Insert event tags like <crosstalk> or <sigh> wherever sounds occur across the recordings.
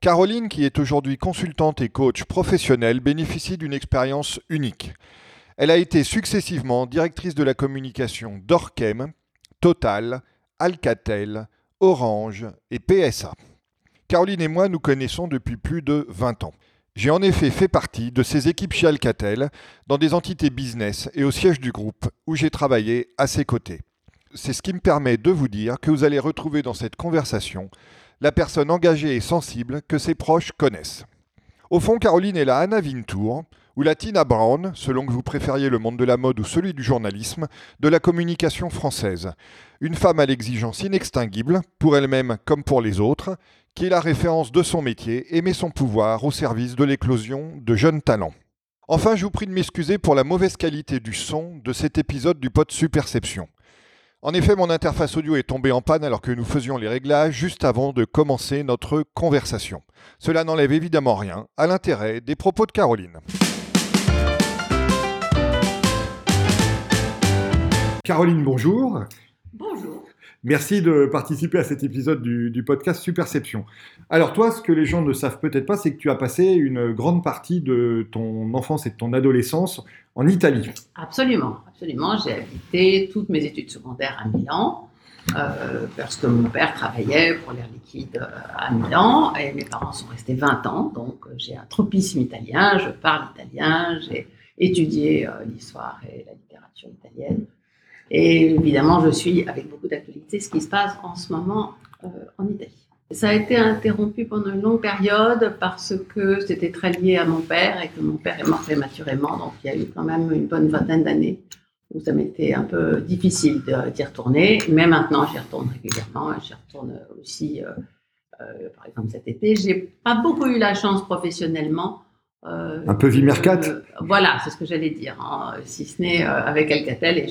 Caroline, qui est aujourd'hui consultante et coach professionnelle, bénéficie d'une expérience unique. Elle a été successivement directrice de la communication d'Orchem, Total, Alcatel, Orange et PSA. Caroline et moi nous connaissons depuis plus de 20 ans. J'ai en effet fait partie de ces équipes chez Alcatel, dans des entités business et au siège du groupe, où j'ai travaillé à ses côtés. C'est ce qui me permet de vous dire que vous allez retrouver dans cette conversation la personne engagée et sensible que ses proches connaissent. Au fond, Caroline est la Anna Wintour, ou la Tina Brown, selon que vous préfériez le monde de la mode ou celui du journalisme, de la communication française. Une femme à l'exigence inextinguible, pour elle-même comme pour les autres, qui est la référence de son métier et met son pouvoir au service de l'éclosion de jeunes talents. Enfin, je vous prie de m'excuser pour la mauvaise qualité du son de cet épisode du pod Superception. En effet, mon interface audio est tombée en panne alors que nous faisions les réglages juste avant de commencer notre conversation. Cela n'enlève évidemment rien à l'intérêt des propos de Caroline. Caroline, bonjour. Bonjour. Merci de participer à cet épisode du, podcast Superception. Alors toi, ce que les gens ne savent peut-être pas, c'est que tu as passé une grande partie de ton enfance et de ton adolescence en Italie. Absolument, absolument. J'ai habité toutes mes études secondaires à Milan. Euh, parce que mon père travaillait pour l'air liquide euh, à Milan et mes parents sont restés 20 ans, donc euh, j'ai un tropisme italien, je parle italien, j'ai étudié l'histoire et la littérature italienne. Et évidemment, je suis avec beaucoup d'actualité ce qui se passe en ce moment euh, en Italie. Ça a été interrompu pendant une longue période parce que c'était très lié à mon père et que mon père est mort prématurément. Donc il y a eu quand même une bonne vingtaine d'années où ça m'était un peu difficile d'y retourner. Mais maintenant, j'y retourne régulièrement. J'y retourne aussi, euh, euh, par exemple, cet été. J'ai pas beaucoup eu la chance professionnellement euh, un peu Vimercat euh, Voilà, c'est ce que j'allais dire, hein, si ce n'est euh, avec Alcatel, et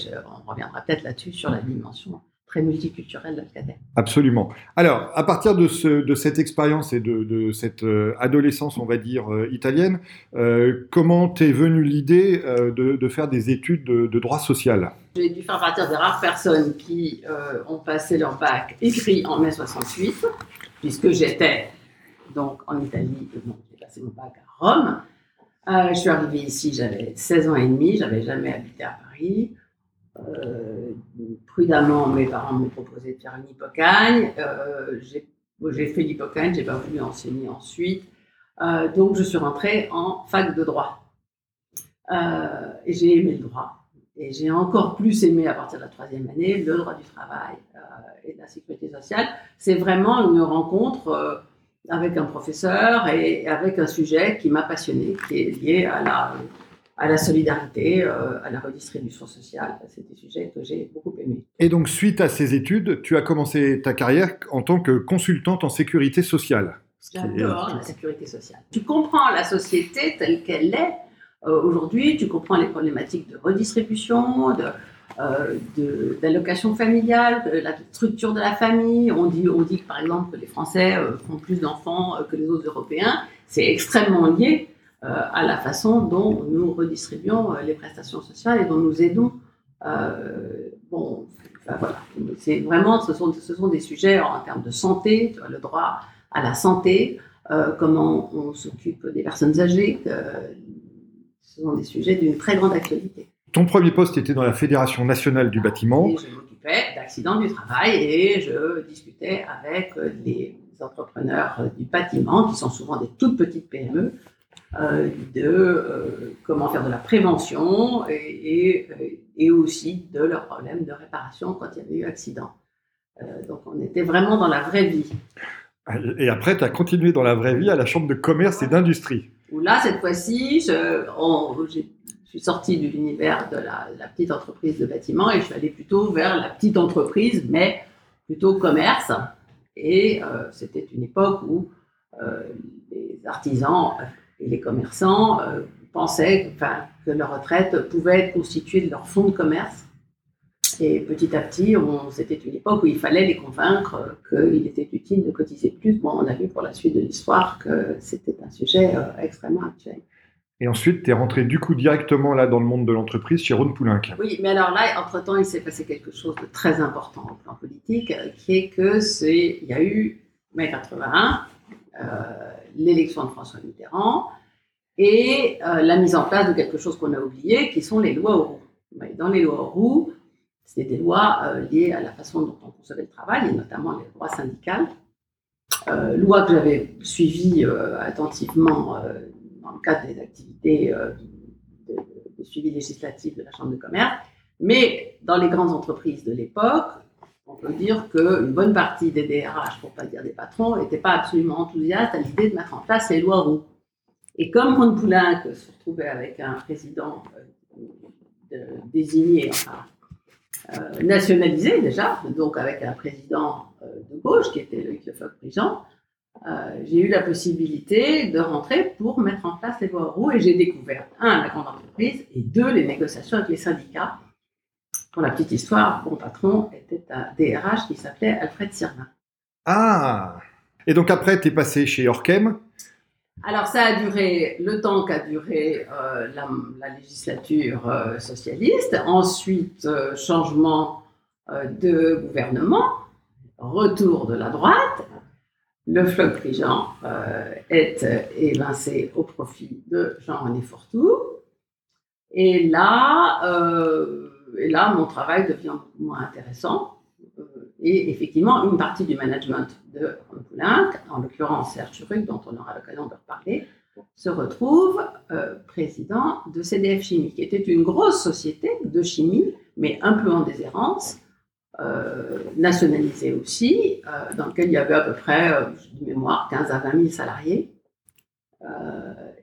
on reviendra peut-être là-dessus sur la dimension très multiculturelle d'Alcatel. Absolument. Alors, à partir de, ce, de cette expérience et de, cette adolescence, on va dire, italienne, comment t'es venue l'idée de, faire des études de, droit social? J'ai dû faire partie des rares personnes qui ont passé leur bac écrit en mai 68, puisque j'étais donc en Italie, j'ai passé mon bac Rome. Euh, je suis arrivée ici, j'avais 16 ans et demi, j'avais jamais habité à Paris. Euh, prudemment, mes parents m'ont proposé de faire une hypocagne. Euh, j'ai fait l'hypocagne, j'ai pas voulu enseigner ensuite. donc, je suis rentrée en fac de droit. et j'ai aimé le droit. Et j'ai encore plus aimé à partir de la troisième année le droit du travail et de la sécurité sociale. C'est vraiment une rencontre avec un professeur et avec un sujet qui m'a passionné, qui est lié à la, à la solidarité, euh, à la redistribution sociale. C'est des sujets que j'ai beaucoup aimés. Et donc, suite à ces études, tu as commencé ta carrière en tant que consultante en sécurité sociale. J'adore la sécurité sociale. Tu comprends la société telle qu'elle est euh, aujourd'hui, tu comprends les problématiques de redistribution, de, euh, d'allocation familiale, de la structure de la famille. On dit, on dit par exemple que les Français euh, font plus d'enfants euh, que les autres Européens. C'est extrêmement lié à la façon dont nous redistribuons les prestations sociales et dont nous aidons. bon, voilà. C'est vraiment, ce sont, ce sont des sujets en, termes de santé, le droit à la santé, comment on s'occupe des personnes âgées. ce sont des sujets d'une très grande actualité. Ton premier poste était dans la Fédération nationale du bâtiment. Et je m'occupais d'accidents du travail et je discutais avec les entrepreneurs du bâtiment, qui sont souvent des toutes petites PME, euh, de euh, comment faire de la prévention et, et, aussi de leurs problèmes de réparation quand il y avait eu accident. Euh, donc on était vraiment dans la vraie vie. Et après, tu as continué dans la vraie vie à la Chambre de commerce et d'industrie. Où là, cette fois-ci, j'ai je suis sortie de l'univers de la, petite entreprise de bâtiment et je suis allée plutôt vers la petite entreprise, mais plutôt commerce. Et euh, c'était une époque où euh, les artisans et les commerçants pensaient enfin, que leur retraite pouvait être constituée de leur fonds de commerce. Et petit à petit, c'était une époque où il fallait les convaincre qu'il était utile de cotiser plus. Bon, on a vu pour la suite de l'histoire que c'était un sujet extrêmement actuel. Et ensuite, tu es rentré du coup directement là dans le monde de l'entreprise chez Poulenc. Oui, mais alors là, entre-temps, il s'est passé quelque chose de très important au plan politique, qui est que c'est, il y a eu mai 81, euh, l'élection de François Mitterrand et euh, la mise en place de quelque chose qu'on a oublié, qui sont les lois Auroux. Dans les lois Auroux, c'était des lois euh, liées à la façon dont on concevait le travail, et notamment les lois syndicales. loi que j'avais suivie attentivement dans le cadre des activités euh, de, suivi législatif de la Chambre de commerce. Mais dans les grandes entreprises de l'époque, on peut dire qu'une bonne partie des DRH, pour ne pas dire des patrons, n'étaient pas absolument enthousiastes à l'idée de mettre en place les lois roux. Et comme Ron Poulenc se retrouvait avec un président euh, désigné, enfin, euh, nationalisé déjà, donc avec un président de gauche qui était le Lefebvre-Prigent, euh, j'ai eu la possibilité de rentrer pour mettre en place les lois roues et j'ai découvert, un, la grande entreprise et deux, les négociations avec les syndicats. Pour la petite histoire, mon patron était un DRH qui s'appelait Alfred Sirma. Ah Et donc après, tu es passé chez Orkem alors ça a duré le temps qu'a duré euh, la, législature euh, socialiste, ensuite changement de gouvernement, retour de la droite, le fleuve Prigent euh, est évincé au profit de Jean-René Fortou. Et là, euh, et là, mon travail devient moins intéressant. Euh, et effectivement, une partie du management de Poulenc, en l'occurrence Serge Churuc, dont on aura l'occasion de reparler, se retrouve président de CDF Chimie, qui était une grosse société de chimie, mais un peu en déshérence, euh, nationalisé aussi, euh, dans lequel il y avait à peu près, euh, de mémoire, 15 à 20 000 salariés.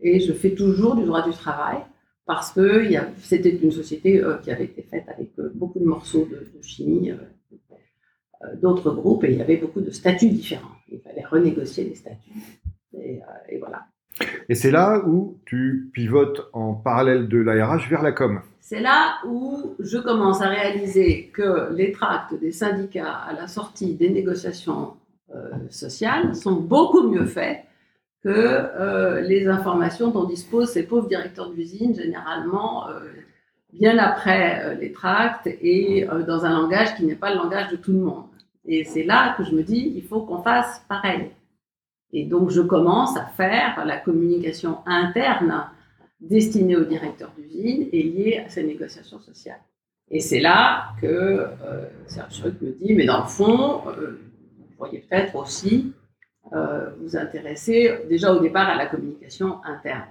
et je fais toujours du droit du travail parce que c'était une société qui avait été faite avec beaucoup de morceaux de, chimie d'autres groupes et il y avait beaucoup de statuts différents. Il fallait renégocier les statuts. Et, et voilà. Et c'est là où tu pivotes en parallèle de l'ARH vers la com. C'est là où je commence à réaliser que les tracts des syndicats à la sortie des négociations euh, sociales sont beaucoup mieux faits que euh, les informations dont disposent ces pauvres directeurs d'usine, généralement euh, bien après les tracts et dans un langage qui n'est pas le langage de tout le monde. Et c'est là que je me dis, il faut qu'on fasse pareil. Et donc, je commence à faire la communication interne destiné aux directeurs d'usine et lié à ces négociations sociales. Et c'est là que euh, Serge me dit, mais dans le fond, euh, vous pourriez peut-être aussi euh, vous intéresser déjà au départ à la communication interne.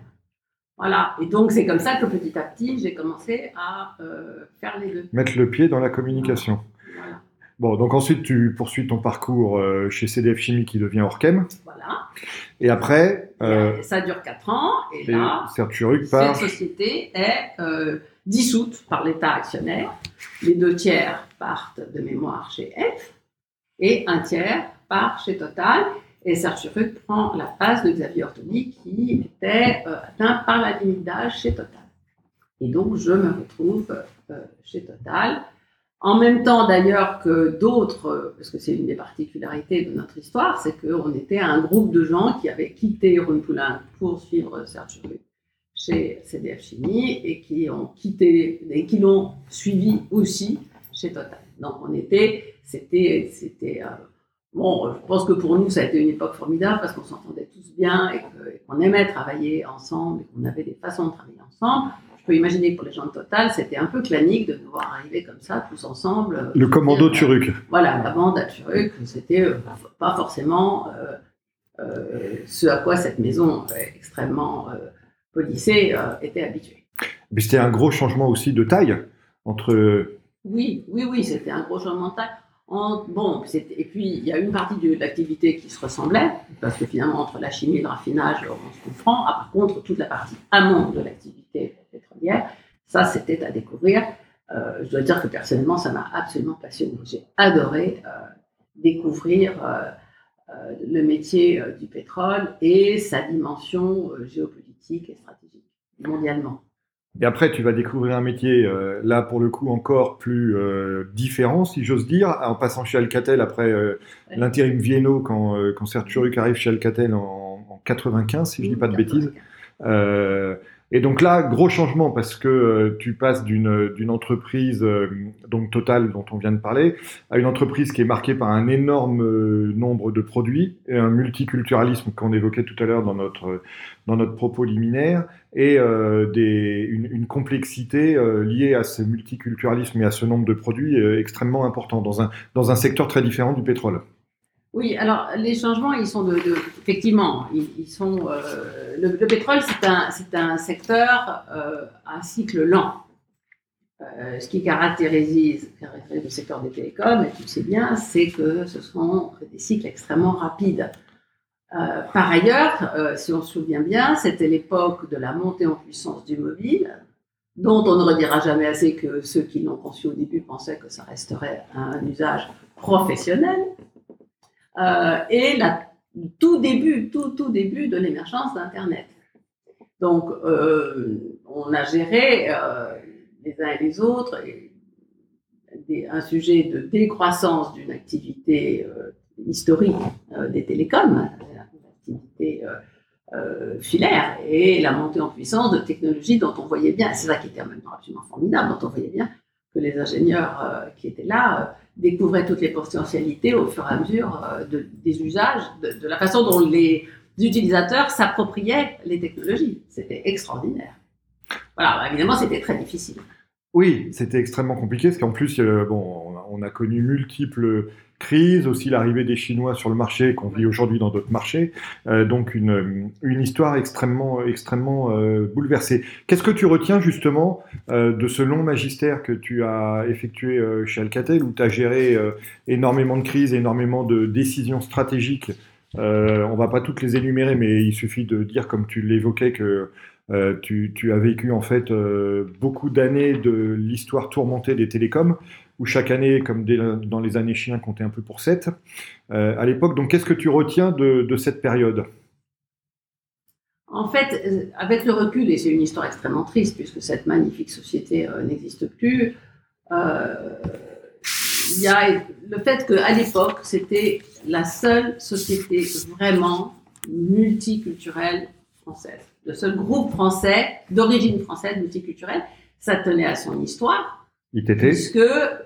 Voilà, et donc c'est comme ça que petit à petit, j'ai commencé à faire les deux. Mettre le pied dans la communication. Bon, donc ensuite, tu poursuis ton parcours euh, chez CDF Chimie qui devient Orchem. Voilà. Et après. Euh, ça dure 4 ans. Et, là, cette société est euh, dissoute par l'État actionnaire. Les deux tiers partent de mémoire chez F et un tiers part chez Total. Et Serge prend la place de Xavier Ortoni qui était atteint par la limite d'âge chez Total. Et donc, je me retrouve chez Total en même temps, d'ailleurs, que d'autres, parce que c'est une des particularités de notre histoire, c'est qu'on était un groupe de gens qui avaient quitté Poulain pour suivre Serge chez CDF Chimie et qui ont quitté et qui l'ont suivi aussi chez Total. Donc on était, c'était, c'était, euh, bon, je pense que pour nous ça a été une époque formidable parce qu'on s'entendait tous bien et qu'on aimait travailler ensemble et qu'on avait des façons de travailler ensemble peux imaginer que pour les gens de Total, c'était un peu clanique de devoir arriver comme ça, tous ensemble. Euh, le commando Turuk. Voilà, la bande à Turuk, c'était euh, pas forcément euh, ce à quoi cette maison extrêmement policée était habituée. Mais c'était un gros changement aussi de taille entre. Oui, oui, oui, c'était un gros changement de taille. bon, et puis il y a une partie de l'activité qui se ressemblait, parce que finalement entre la chimie et le raffinage, on se comprend. Ah, par contre, toute la partie amont de l'activité pétrolière. Ça, c'était à découvrir. Euh, je dois dire que personnellement, ça m'a absolument passionné. J'ai adoré euh, découvrir le métier du pétrole et sa dimension géopolitique et stratégique mondialement. Et après, tu vas découvrir un métier, euh, là pour le coup, encore plus euh, différent, si j'ose dire, en passant chez Alcatel après euh, l'intérim Vienno, quand, quand Serge arrive chez Alcatel en, en 95, si je ne dis pas de bêtises. Et donc là, gros changement parce que euh, tu passes d'une d'une entreprise euh, donc totale dont on vient de parler à une entreprise qui est marquée par un énorme euh, nombre de produits et un multiculturalisme qu'on évoquait tout à l'heure dans notre dans notre propos liminaire et des, une, une, complexité liée à ce multiculturalisme et à ce nombre de produits extrêmement important dans un dans un secteur très différent du pétrole. Oui, alors les changements, ils sont de, effectivement, ils, sont. Euh, le, pétrole, c'est un, c'est un secteur euh, à cycle lent. Euh, ce qui caractérise, le secteur des télécoms, et tu le sais bien, c'est que ce sont des cycles extrêmement rapides. par ailleurs, si on se souvient bien, c'était l'époque de la montée en puissance du mobile, dont on ne redira jamais assez que ceux qui l'ont conçu au début pensaient que ça resterait un usage professionnel. Euh, et la, tout début, tout, début de l'émergence d'Internet. Donc, euh, on a géré euh, les uns et les autres un sujet de décroissance d'une activité historique des télécoms, l'activité filaire, et la montée en puissance de technologies dont on voyait bien, c'est ça qui était en même temps absolument formidable, dont on voyait bien que les ingénieurs qui étaient là découvrait toutes les potentialités au fur et à mesure euh, de, des usages, de, la façon dont les utilisateurs s'appropriaient les technologies. C'était extraordinaire. Voilà, évidemment, c'était très difficile. Oui, c'était extrêmement compliqué, parce qu'en plus, bon, on a connu multiples crise, aussi l'arrivée des Chinois sur le marché qu'on vit aujourd'hui dans d'autres marchés. Euh, donc une, histoire extrêmement, extrêmement euh, bouleversée. Qu'est-ce que tu retiens justement euh, de ce long magistère que tu as effectué euh, chez Alcatel, où tu as géré euh, énormément de crises, énormément de décisions stratégiques? On va pas toutes les énumérer, mais il suffit de dire, comme tu l'évoquais, que tu, as vécu en fait beaucoup d'années de l'histoire tourmentée des télécoms où chaque année, comme dans les années chiens, comptait un peu pour 7 euh, à l'époque. Donc, qu'est-ce que tu retiens de, cette période? En fait, euh, avec le recul, et c'est une histoire extrêmement triste puisque cette magnifique société euh, n'existe plus, il y a le fait qu'à l'époque, c'était la seule société vraiment multiculturelle française. Le seul groupe français d'origine française multiculturelle, ça tenait à son histoire, Puisque,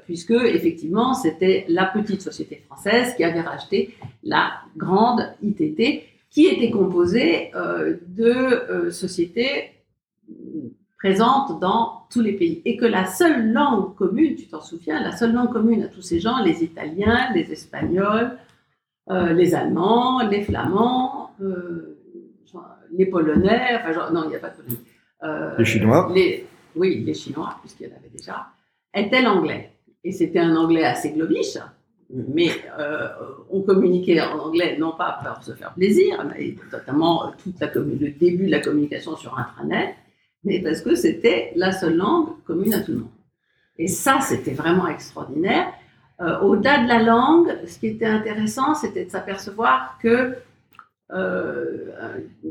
puisque effectivement, c'était la petite société française qui avait racheté la grande ITT, qui était composée euh, de euh, sociétés présentes dans tous les pays. Et que la seule langue commune, tu t'en souviens, la seule langue commune à tous ces gens, les Italiens, les Espagnols, euh, les Allemands, les Flamands, les Polonais, enfin, non, il n'y a pas de Polonais. les Chinois les, Oui, les Chinois, puisqu'il y en avait déjà était l'anglais. Et c'était un anglais assez globiche, mais euh, on communiquait en anglais non pas pour se faire plaisir, notamment euh, toute la le début de la communication sur intranet, mais parce que c'était la seule langue commune à tout le monde. Et ça, c'était vraiment extraordinaire. Euh, Au-delà de la langue, ce qui était intéressant, c'était de s'apercevoir que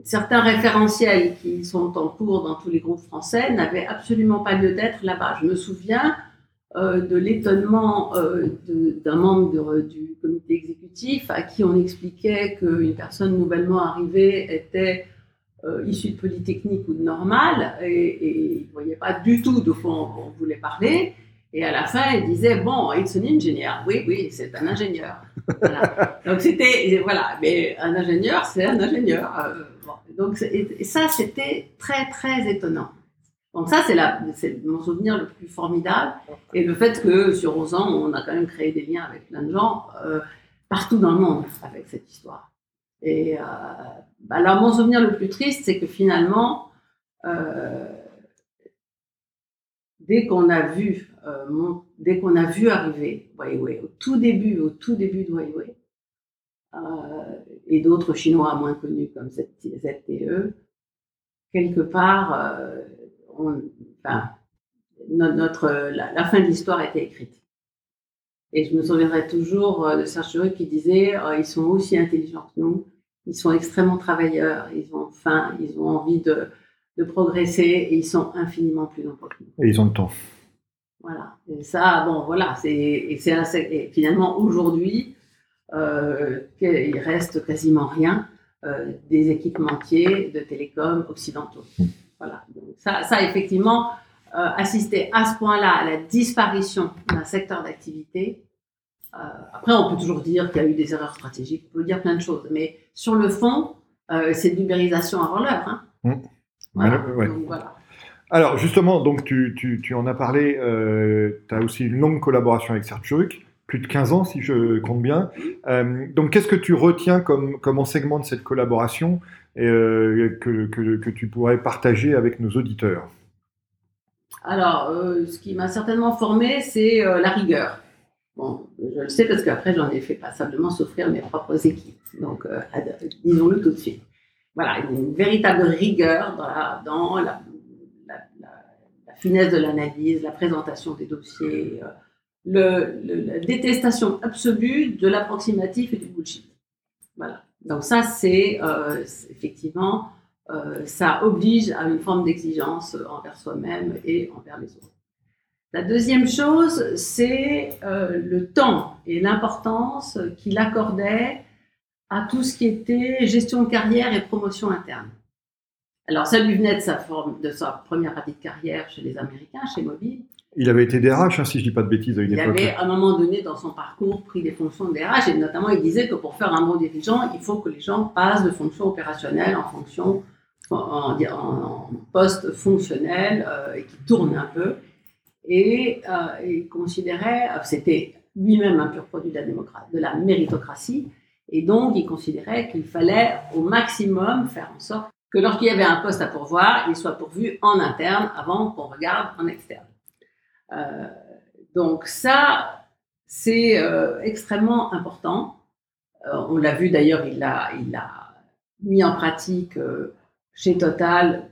certains référentiels qui sont en cours dans tous les groupes français n'avaient absolument pas lieu d'être là-bas. Je me souviens de l'étonnement euh, d'un membre du comité exécutif à qui on expliquait qu'une personne nouvellement arrivée était euh, issue de Polytechnique ou de Normale et, il ne voyait pas du tout de quoi on, voulait parler. Et à la fin, il disait Bon, it's an engineer. Oui, oui, c'est un ingénieur. <laughs> Donc c'était, voilà, mais un ingénieur, c'est un ingénieur. Donc, et ça, c'était très, très étonnant. Donc ça, c'est mon souvenir le plus formidable. Et le fait que sur 11 ans, on a quand même créé des liens avec plein de gens euh, partout dans le monde avec cette histoire. Et euh, bah, alors mon souvenir le plus triste, c'est que finalement, euh, dès qu'on a vu, dès qu'on a vu arriver Huawei, au tout début, au tout début de Huawei, et d'autres Chinois moins connus comme ZTE, quelque part, enfin, notre, la, fin de l'histoire était écrite. Et je me souviendrai toujours de Serge qui disait ils sont aussi intelligents que nous, ils sont extrêmement travailleurs, ils ont faim, ils ont envie de, de progresser et ils sont infiniment plus nombreux que nous. Et ils ont le temps. Voilà. Et ça, bon, voilà. C'est, et c'est et finalement, aujourd'hui, euh, il reste quasiment rien euh, des équipementiers de télécom occidentaux. Hmm. Voilà. Donc ça, ça, effectivement, euh, assister à ce point-là à la disparition d'un secteur d'activité. Euh, après, on peut toujours dire qu'il y a eu des erreurs stratégiques, on peut dire plein de choses, mais sur le fond, euh, c'est de l'ubérisation avant l'heure. Hein. Voilà. Donc, voilà. Alors justement, donc tu, tu, tu en as parlé, euh, tu as aussi une longue collaboration avec Serge plus de 15 ans si je compte bien. Euh, donc qu'est-ce que tu retiens comme, comme enseignement de cette collaboration? Et, euh, que, tu pourrais partager avec nos auditeurs Alors, euh, ce qui m'a certainement formé, c'est euh, la rigueur. Bon, je le sais parce qu'après, j'en ai fait passablement souffrir mes propres équipes. Donc, disons-le tout de suite. Voilà, une véritable rigueur dans la, finesse de l'analyse, la présentation des dossiers, la détestation absolue de l'approximatif et du bullshit. Voilà. Donc ça, c'est euh, effectivement, euh, ça oblige à une forme d'exigence envers soi-même et envers les autres. La deuxième chose, c'est euh, le temps et l'importance qu'il accordait à tout ce qui était gestion de carrière et promotion interne. Alors, ça lui venait de sa, forme, de sa première partie de carrière chez les Américains, chez Mobile. Il avait été DRH, hein, si je ne dis pas de bêtises, à une il époque. Il avait, à un moment donné, dans son parcours, pris des fonctions de DRH, et notamment, il disait que pour faire un bon dirigeant, il faut que les gens passent de fonction opérationnelle en fonction, en, en, en poste fonctionnel, euh, et qui tournent un peu. Et euh, il considérait, euh, c'était lui-même un pur produit de la, démocratie, de la méritocratie, et donc il considérait qu'il fallait au maximum faire en sorte que lorsqu'il y avait un poste à pourvoir, il soit pourvu en interne avant qu'on regarde en externe. Euh, donc ça, c'est euh, extrêmement important. Euh, on l'a vu d'ailleurs, il l'a mis en pratique chez Total,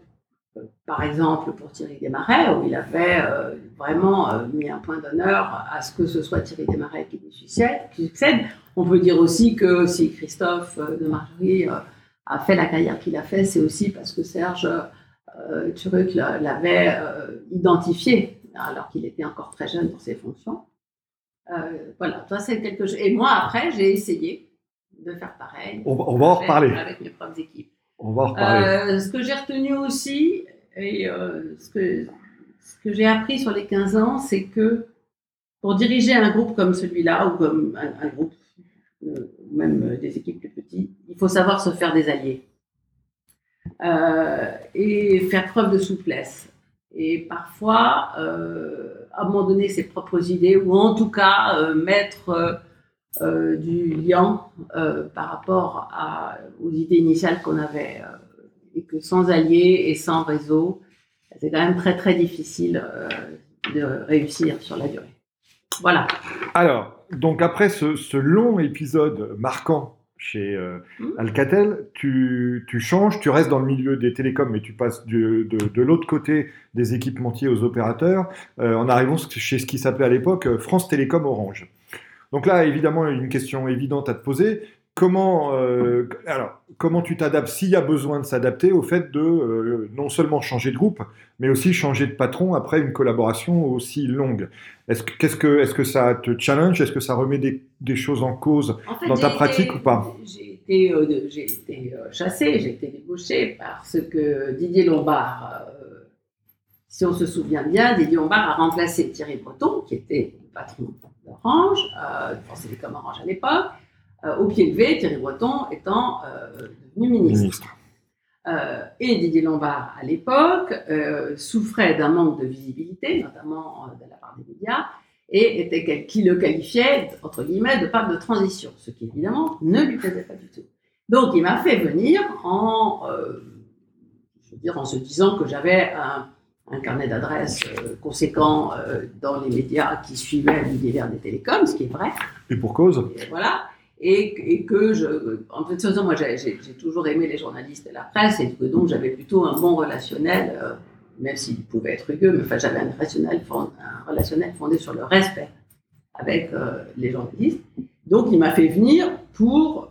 par exemple pour Thierry Desmarais, où il avait vraiment mis un point d'honneur à ce que ce soit Thierry Desmarais qui lui succède. On peut dire aussi que si Christophe de Margerie a fait la carrière qu'il a fait, c'est aussi parce que Serge Turuc l'avait identifié alors qu'il était encore très jeune pour ses fonctions. Euh, voilà, ça c'est quelque chose. Et moi après, j'ai essayé de faire pareil. On, on va en reparler. Avec mes propres équipes. On va en reparler. Euh, ce que j'ai retenu aussi et euh, ce que ce que j'ai appris sur les 15 ans, c'est que pour diriger un groupe comme celui-là ou comme un, un groupe même des équipes plus petites, il faut savoir se faire des alliés et faire preuve de souplesse. Et parfois, euh, abandonner ses propres idées ou en tout cas euh, mettre euh, du lien par rapport aux idées initiales qu'on avait. et que sans alliés et sans réseau, c'est quand même très très difficile de réussir sur la durée. Voilà. Alors, donc après ce long épisode marquant chez euh, Mmh. Alcatel, tu, tu changes, tu restes dans le milieu des télécoms, mais tu passes du- de, de l'autre côté des équipementiers aux opérateurs, euh, en arrivant chez ce qui s'appelait à l'époque euh, France Télécom Orange. Donc là, évidemment, une question évidente à te poser. Comment, euh, alors, comment tu t'adaptes, s'il y a besoin de s'adapter au fait de euh, non seulement changer de groupe, mais aussi changer de patron après une collaboration aussi longue. Est-ce que, qu'est-ce que, est-ce que ça te challenge? Est-ce que ça remet des, des choses en cause En fait, Dans ta pratique été- ou pas? J'ai été, euh, j'ai été chassée, j'ai été débauchée parce que Didier Lombard, si on se souvient bien, Didier Lombard a remplacé Thierry Breton, qui était le patron d'Orange, euh, France Télécom Orange à l'époque, euh, au pied levé, Thierry Breton étant euh, devenu ministre. Euh, et Didier Lombard, à l'époque, souffrait d'un manque de visibilité, notamment de la part des médias, et était qui le qualifiait, entre guillemets, de part de transition, ce qui évidemment ne lui plaisait pas du tout. Donc il m'a fait venir en, je veux dire, en se disant que j'avais un, un carnet d'adresses conséquent dans les médias qui suivaient l'univers des télécoms, ce qui est vrai. Et pour cause Et voilà. Et, que je, en fait, façon, moi, j'ai toujours aimé les journalistes et la presse, et que donc j'avais plutôt un bon relationnel, euh, même s'il pouvait être rugueux, mais enfin, j'avais un relationnel, fond- un relationnel fondé sur le respect avec les journalistes. Donc, il m'a fait venir pour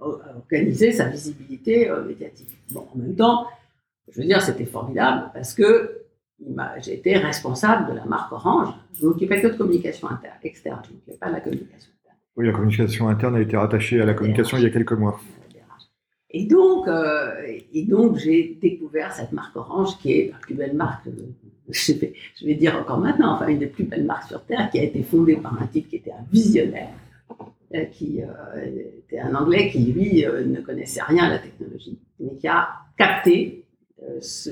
organiser sa visibilité médiatique. Bon, en même temps, je veux dire, c'était formidable parce que j'étais responsable de la marque Orange. Je ne m'occupais que de communication interne, externe. Je ne m'occupais pas de la communication interne. Oui, la communication interne a été rattachée à la communication il y a quelques mois. Et donc, euh, et donc j'ai découvert cette marque Orange qui est la plus belle marque, <laughs> je vais, je vais dire encore maintenant, enfin une des plus belles marques sur Terre, qui a été fondée par un type qui était un visionnaire, euh, qui euh, était un Anglais qui, lui, ne connaissait rien à la technologie, mais qui a capté euh,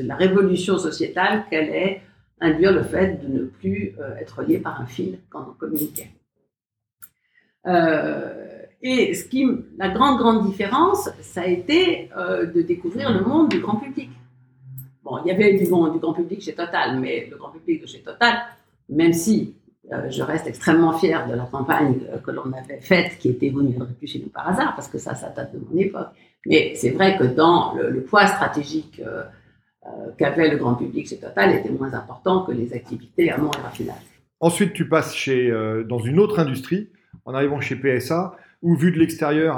la révolution sociétale qu'allait induire le fait de ne plus euh, être lié par un fil quand on communiquait. Euh, et la grande, grande différence, ça a été de découvrir le monde du grand public. Bon, il y avait du, monde, du grand public chez Total, mais le grand public chez Total, même si je reste extrêmement fier de la campagne que l'on avait faite, qui était Vous ne viendrez plus chez nous par hasard, parce que ça, ça date de mon époque. Mais c'est vrai que dans le, poids stratégique euh, qu'avait le grand public chez Total était moins important que les activités amont et raffinage. Ensuite, tu passes chez, euh, dans une autre industrie, en arrivant chez PSA, où vu de l'extérieur,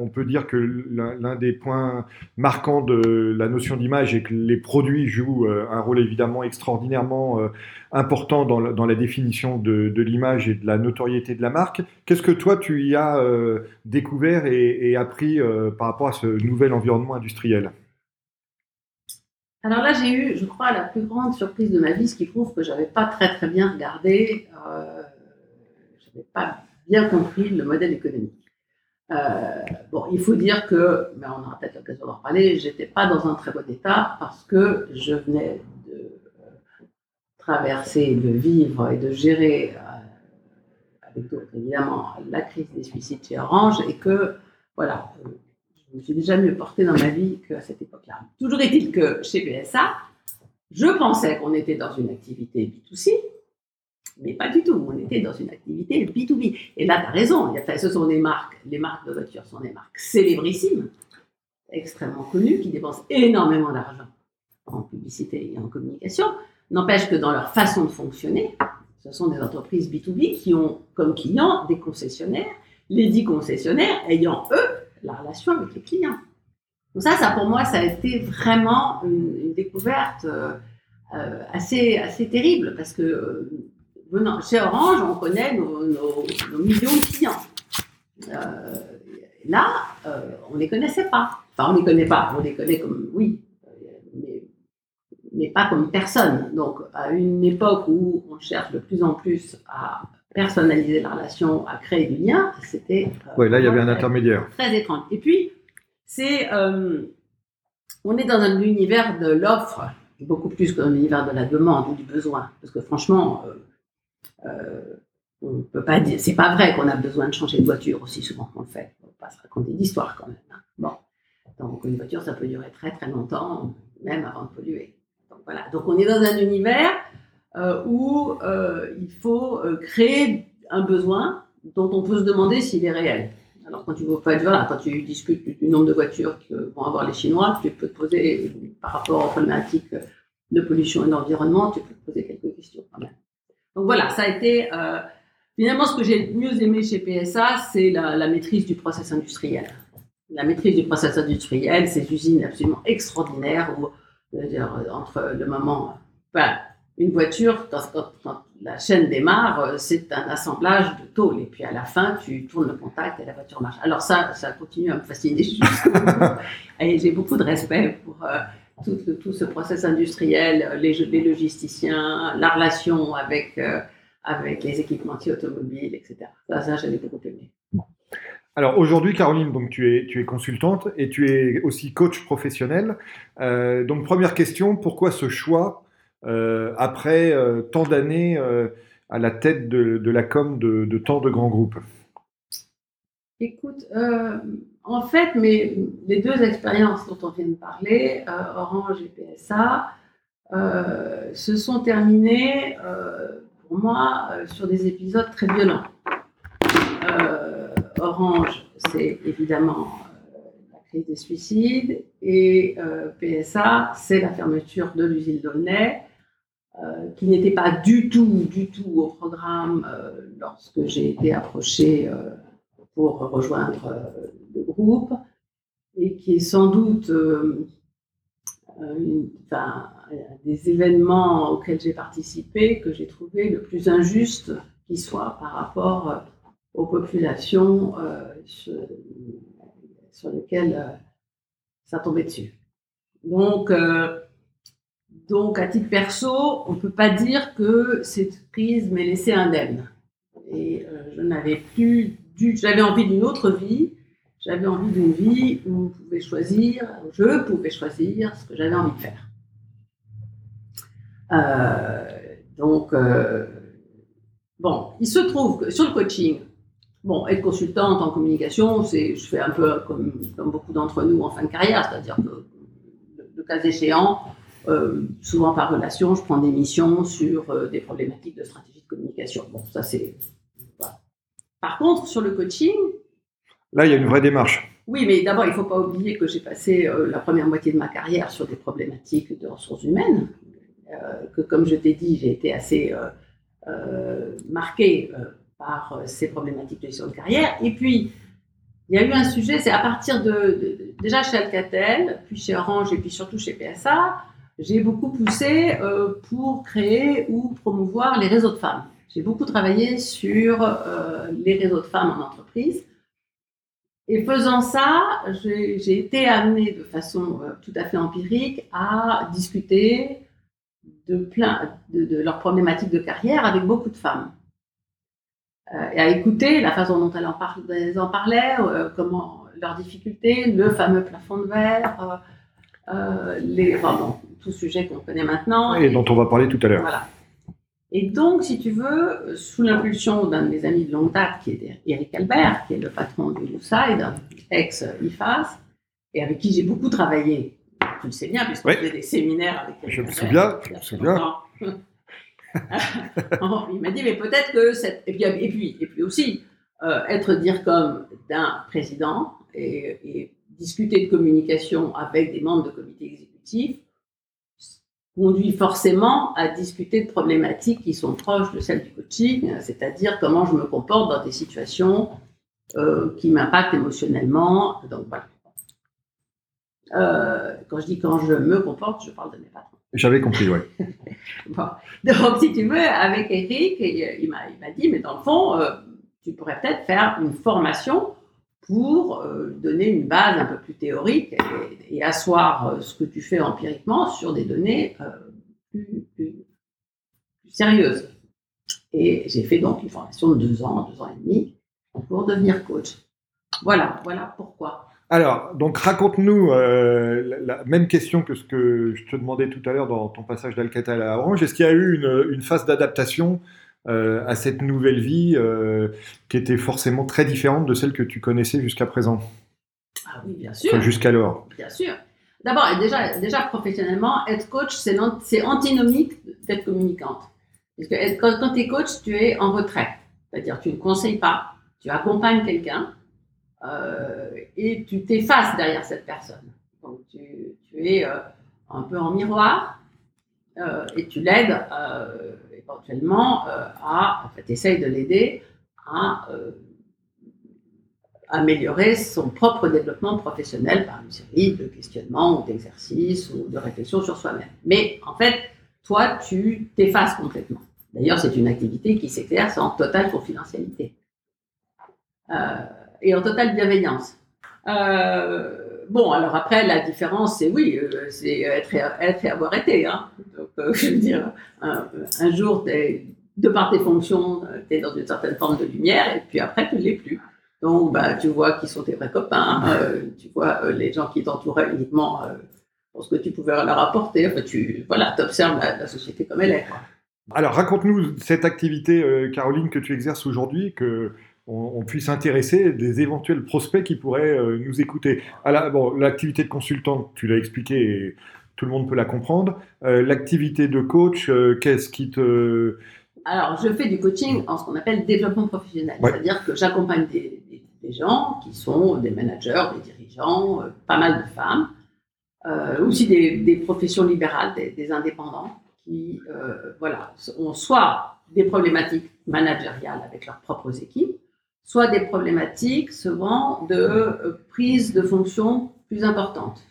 on peut dire que l'un des points marquants de la notion d'image est que les produits jouent euh, un rôle évidemment extraordinairement important dans, la définition de, l'image et de la notoriété de la marque. Qu'est-ce que toi tu y as découvert et appris par rapport à ce nouvel environnement industriel? Alors là, j'ai eu, je crois, la plus grande surprise de ma vie, ce qui prouve que je n'avais pas très très bien regardé, euh, je n'avais pas bien compris le modèle économique. Euh, bon, il faut dire que, mais on aura peut-être l'occasion d'en parler, j'étais pas dans un très bon état parce que je venais de euh, traverser, de vivre et de gérer, avec d'autres évidemment, la crise des suicides chez Orange et que, voilà, me suis déjà mieux porté dans ma vie qu'à cette époque-là. Toujours est-il que chez PSA, je pensais qu'on était dans une activité B2C, mais pas du tout. On était dans une activité B2B. Et là, tu as raison. Ce sont des marques, les marques de voitures sont des marques célébrissimes, extrêmement connues, qui dépensent énormément d'argent en publicité et en communication. N'empêche que dans leur façon de fonctionner, ce sont des entreprises B2B qui ont comme clients des concessionnaires, les dix concessionnaires ayant, eux, la relation avec les clients. Donc ça, ça pour moi, ça a été vraiment une, découverte euh, euh, assez, assez terrible parce que euh, chez Orange, on connaît nos, millions de clients. là, on ne les connaissait pas. Enfin, on ne les connaît pas. On les connaît comme, oui, mais pas comme personne. Donc, à une époque où on cherche de plus en plus à personnaliser la relation, à créer du lien, c'était. Euh, oui, là, il y avait un intermédiaire. Très étrange. Et puis, c'est. Euh, on est dans un univers de l'offre, beaucoup plus que dans l'univers de la demande ou du besoin. Parce que franchement, euh, on ne peut pas dire. C'est pas vrai qu'on a besoin de changer de voiture aussi souvent qu'on le fait. On ne va pas se raconter d'histoire quand même. Hein. Bon. Donc, une voiture, ça peut durer très très longtemps, même avant de polluer. Donc, voilà. Donc, on est dans un univers euh, où euh, il faut euh, créer un besoin dont on peut se demander s'il est réel. Alors quand tu, voilà, quand tu discutes du nombre de voitures que vont avoir les Chinois, tu peux te poser, par rapport aux problématiques de pollution et d'environnement, tu peux te poser quelques questions quand même. Donc voilà, ça a été finalement ce que j'ai le mieux aimé chez PSA, c'est la, maîtrise du process industriel. La maîtrise du process industriel, ces usines absolument extraordinaires où, dire, entre le moment, une voiture, quand, la chaîne démarre, euh, c'est un assemblage de tôles. Et puis à la fin, tu tournes le contact et la voiture marche. Alors ça, ça continue à me fasciner. <laughs> j'ai beaucoup de respect pour euh, tout, ce process industriel, les, les, logisticiens, la relation avec, euh, les équipementiers automobiles, etc. Ça, ça j'avais beaucoup aimé. Alors aujourd'hui, Caroline, donc tu es, consultante et tu es aussi coach professionnel. donc première question, pourquoi ce choix euh, après euh, tant d'années euh, à la tête de, la com de, tant de grands groupes Écoute, en fait, mais les deux expériences dont on vient de parler, Orange et PSA, se sont terminées pour moi sur des épisodes très violents. Orange, c'est évidemment la crise des suicides et PSA, c'est la fermeture de l'usine d'Aulnay qui n'était pas du tout, du tout au programme lorsque j'ai été approchée pour rejoindre le groupe et qui est sans doute enfin, des événements auxquels j'ai participé que j'ai trouvé le plus injuste qui soit par rapport aux populations sur, lesquelles ça tombait dessus. Donc, euh, donc, à titre perso, on ne peut pas dire que cette crise m'ait laissé indemne. Et euh, je n'avais plus du, j'avais envie d'une autre vie. J'avais envie d'une vie où on pouvait choisir, je pouvais choisir ce que j'avais envie de faire. Euh, donc, bon, il se trouve que sur le coaching, bon, être consultante en communication, c'est, je fais un peu comme, comme beaucoup d'entre nous en fin de carrière, c'est-à-dire que le cas échéant, euh, souvent par relation, je prends des missions sur euh, des problématiques de stratégie de communication. Bon, ça c'est. Par contre, sur le coaching. Là, il y a une vraie démarche. Oui, mais d'abord, il ne faut pas oublier que j'ai passé euh, la première moitié de ma carrière sur des problématiques de ressources humaines, que comme je t'ai dit, j'ai été assez marquée par ces problématiques de gestion de carrière. Et puis, il y a eu un sujet, c'est à partir de, déjà chez Alcatel, puis chez Orange et puis surtout chez PSA, j'ai beaucoup poussé euh, pour créer ou promouvoir les réseaux de femmes. J'ai beaucoup travaillé sur euh, les réseaux de femmes en entreprise. Et faisant ça, j'ai été amenée de façon euh, tout à fait empirique à discuter de, plein, de, leurs problématiques de carrière avec beaucoup de femmes. Et à écouter la façon dont elles en, en parlaient, comment leurs difficultés, le fameux plafond de verre, euh, les, enfin tout sujet qu'on connaît maintenant. Et, dont on va parler tout à l'heure. Voilà. Et donc, si tu veux, sous l'impulsion d'un de mes amis de longue date, qui est Eric Albert, qui est le patron du Lucide, ex-IFAS, et avec qui j'ai beaucoup travaillé, tu le sais bien, puisque oui. des séminaires avec Je me souviens, je me souviens. <laughs> il m'a dit, mais peut-être que cette. Et puis, et puis, et puis aussi, euh, être dire comme d'un président et, discuter de communication avec des membres de comité exécutif conduit forcément à discuter de problématiques qui sont proches de celles du coaching, c'est-à-dire comment je me comporte dans des situations euh, qui m'impactent émotionnellement. Donc voilà. Euh, quand je dis quand je me comporte, je parle de mes patrons. J'avais compris, oui. <laughs> bon. Donc, si tu veux, avec Eric, il m'a dit, mais dans le fond, euh, tu pourrais peut-être faire une formation pour euh, donner une base un peu plus théorique et, asseoir euh, ce que tu fais empiriquement sur des données plus, plus, sérieuses. Et j'ai fait donc une formation de deux ans, deux ans et demi pour devenir coach. Voilà, voilà pourquoi. Alors, donc raconte-nous euh, la, même question que ce que je te demandais tout à l'heure dans ton passage d'Alcatel à Orange. Est-ce qu'il y a eu une, phase d'adaptation euh, à cette nouvelle vie euh, qui était forcément très différente de celle que tu connaissais jusqu'à présent Ah oui, bien sûr. jusqu'alors. Bien sûr. D'abord, déjà, déjà professionnellement, être coach, c'est antinomique d'être communicante. Parce que quand, quand tu es coach, tu es en retrait. C'est-à-dire, tu ne conseilles pas, tu accompagnes quelqu'un euh, et tu t'effaces derrière cette personne. Donc tu, es un peu en miroir et tu l'aides éventuellement à, en fait, essaye de l'aider à améliorer son propre développement professionnel par une série de questionnements ou d'exercices ou de réflexions sur soi-même. Mais en fait, toi, tu t'effaces complètement. D'ailleurs, c'est une activité qui s'exerce en totale confidentialité. Euh, et en totale bienveillance. Euh, bon, alors après, la différence, c'est oui, euh, c'est être, être, et avoir été. Hein. Donc, euh, <laughs> je veux dire, un, jour, de par tes fonctions, tu es dans une certaine forme de lumière, et puis après, tu ne l'es plus. Donc, bah, tu vois qui sont tes vrais copains, tu vois les gens qui t'entouraient uniquement pour ce que tu pouvais leur apporter. Enfin, tu voilà, observes la, société comme elle est. Alors, raconte-nous cette activité, Caroline, que tu exerces aujourd'hui, que on, puisse intéresser des éventuels prospects qui pourraient euh, nous écouter. L'activité de consultant, tu l'as expliqué et tout le monde peut la comprendre. Euh, l'activité de coach, euh, qu'est-ce qui te... Alors, je fais du coaching en ce qu'on appelle développement professionnel. C'est-à-dire que j'accompagne des, gens qui sont des managers, des dirigeants, pas mal de femmes, aussi des, professions libérales, des, indépendants qui euh, voilà, ont soit des problématiques managériales avec leurs propres équipes, soit des problématiques souvent de euh, prise de fonction plus importante.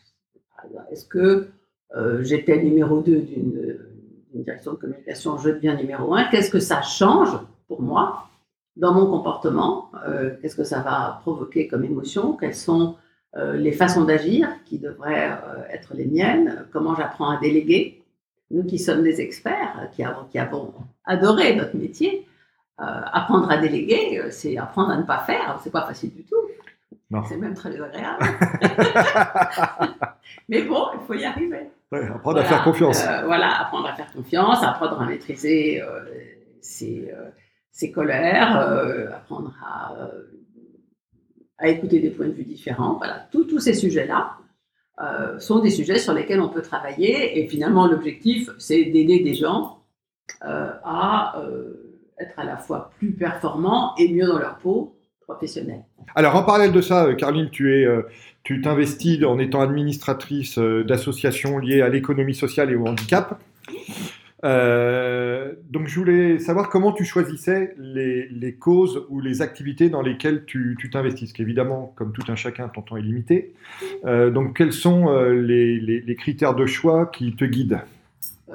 Est-ce que euh, j'étais numéro 2 d'une direction de communication, je deviens numéro 1 Qu'est-ce que ça change pour moi dans mon comportement euh, Qu'est-ce que ça va provoquer comme émotion Quelles sont les façons d'agir qui devraient être les miennes Comment j'apprends à déléguer Nous qui sommes des experts, qui avons, adoré notre métier, apprendre à déléguer, euh, c'est apprendre à ne pas faire. C'est pas facile du tout. C'est même très désagréable. <laughs> Mais bon, il faut y arriver. apprendre à faire confiance. Euh, voilà, apprendre à faire confiance, apprendre à maîtriser ses, ses, colères, apprendre à, à, écouter des points de vue différents. Voilà, tous ces sujets-là sont des sujets sur lesquels on peut travailler. Et finalement, l'objectif, c'est d'aider des gens à être à la fois plus performants et mieux dans leur peau professionnelle. Alors en parallèle de ça, euh, Caroline, tu es, euh, tu t'investis en étant administratrice euh, d'associations liées à l'économie sociale et au handicap. donc je voulais savoir comment tu choisissais les, causes ou les activités dans lesquelles tu, t'investis. Parce qu'évidemment, comme tout un chacun, ton temps est limité. donc quels sont les, critères de choix qui te guident?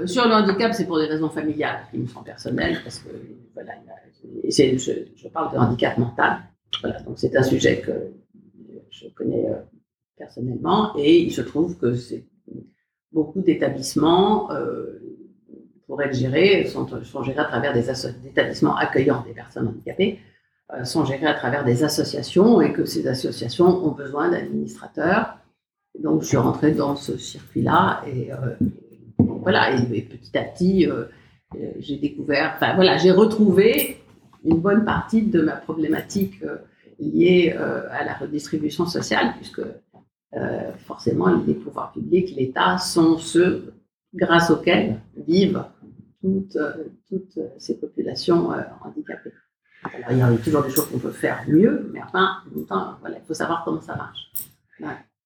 Sur le handicap, c'est pour des raisons familiales qui me sont personnelles, parce que voilà, je, parle de handicap mental. Voilà, donc c'est un sujet que je connais euh, personnellement, et il se trouve que beaucoup d'établissements euh, pour être gérés sont, gérés à travers des établissements accueillant des personnes handicapées, sont gérés à travers des associations, et que ces associations ont besoin d'administrateurs. Donc je suis rentrée dans ce circuit-là et voilà, et, petit à petit, euh, euh, j'ai découvert, enfin voilà, j'ai retrouvé une bonne partie de ma problématique euh, liée à la redistribution sociale, puisque forcément les pouvoirs publics, l'État, sont ceux grâce auxquels vivent toutes, toutes ces populations handicapées. Alors, il y a toujours des choses qu'on peut faire mieux, mais enfin, en temps, voilà, il faut savoir comment ça marche.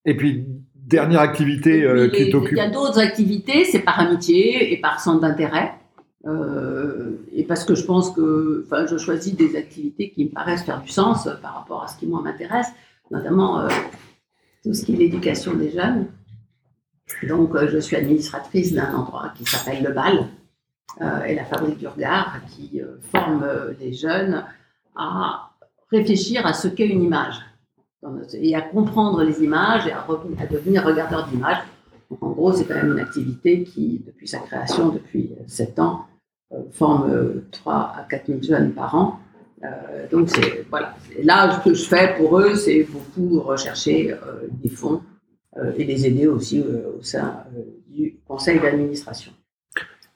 Et puis, dernière activité euh, qui t'occupe Il y a d'autres activités, c'est par amitié et par centre d'intérêt. Euh, et parce que je pense que enfin, je choisis des activités qui me paraissent faire du sens par rapport à ce qui moi m'intéresse, notamment euh, tout ce qui est l'éducation des jeunes. Donc je suis administratrice d'un endroit qui s'appelle le BAL et la Fabrique du Regard qui forme les jeunes à réfléchir à ce qu'est une image et à comprendre les images et à, devenir regardeur d'images. en gros, c'est quand même une activité qui, depuis sa création, depuis 7 ans, euh, forme 3 euh, à 4 000 jeunes par an. Euh, donc, c'est, voilà. là, ce que je fais pour eux, c'est beaucoup rechercher des fonds et les aider aussi au sein du conseil d'administration.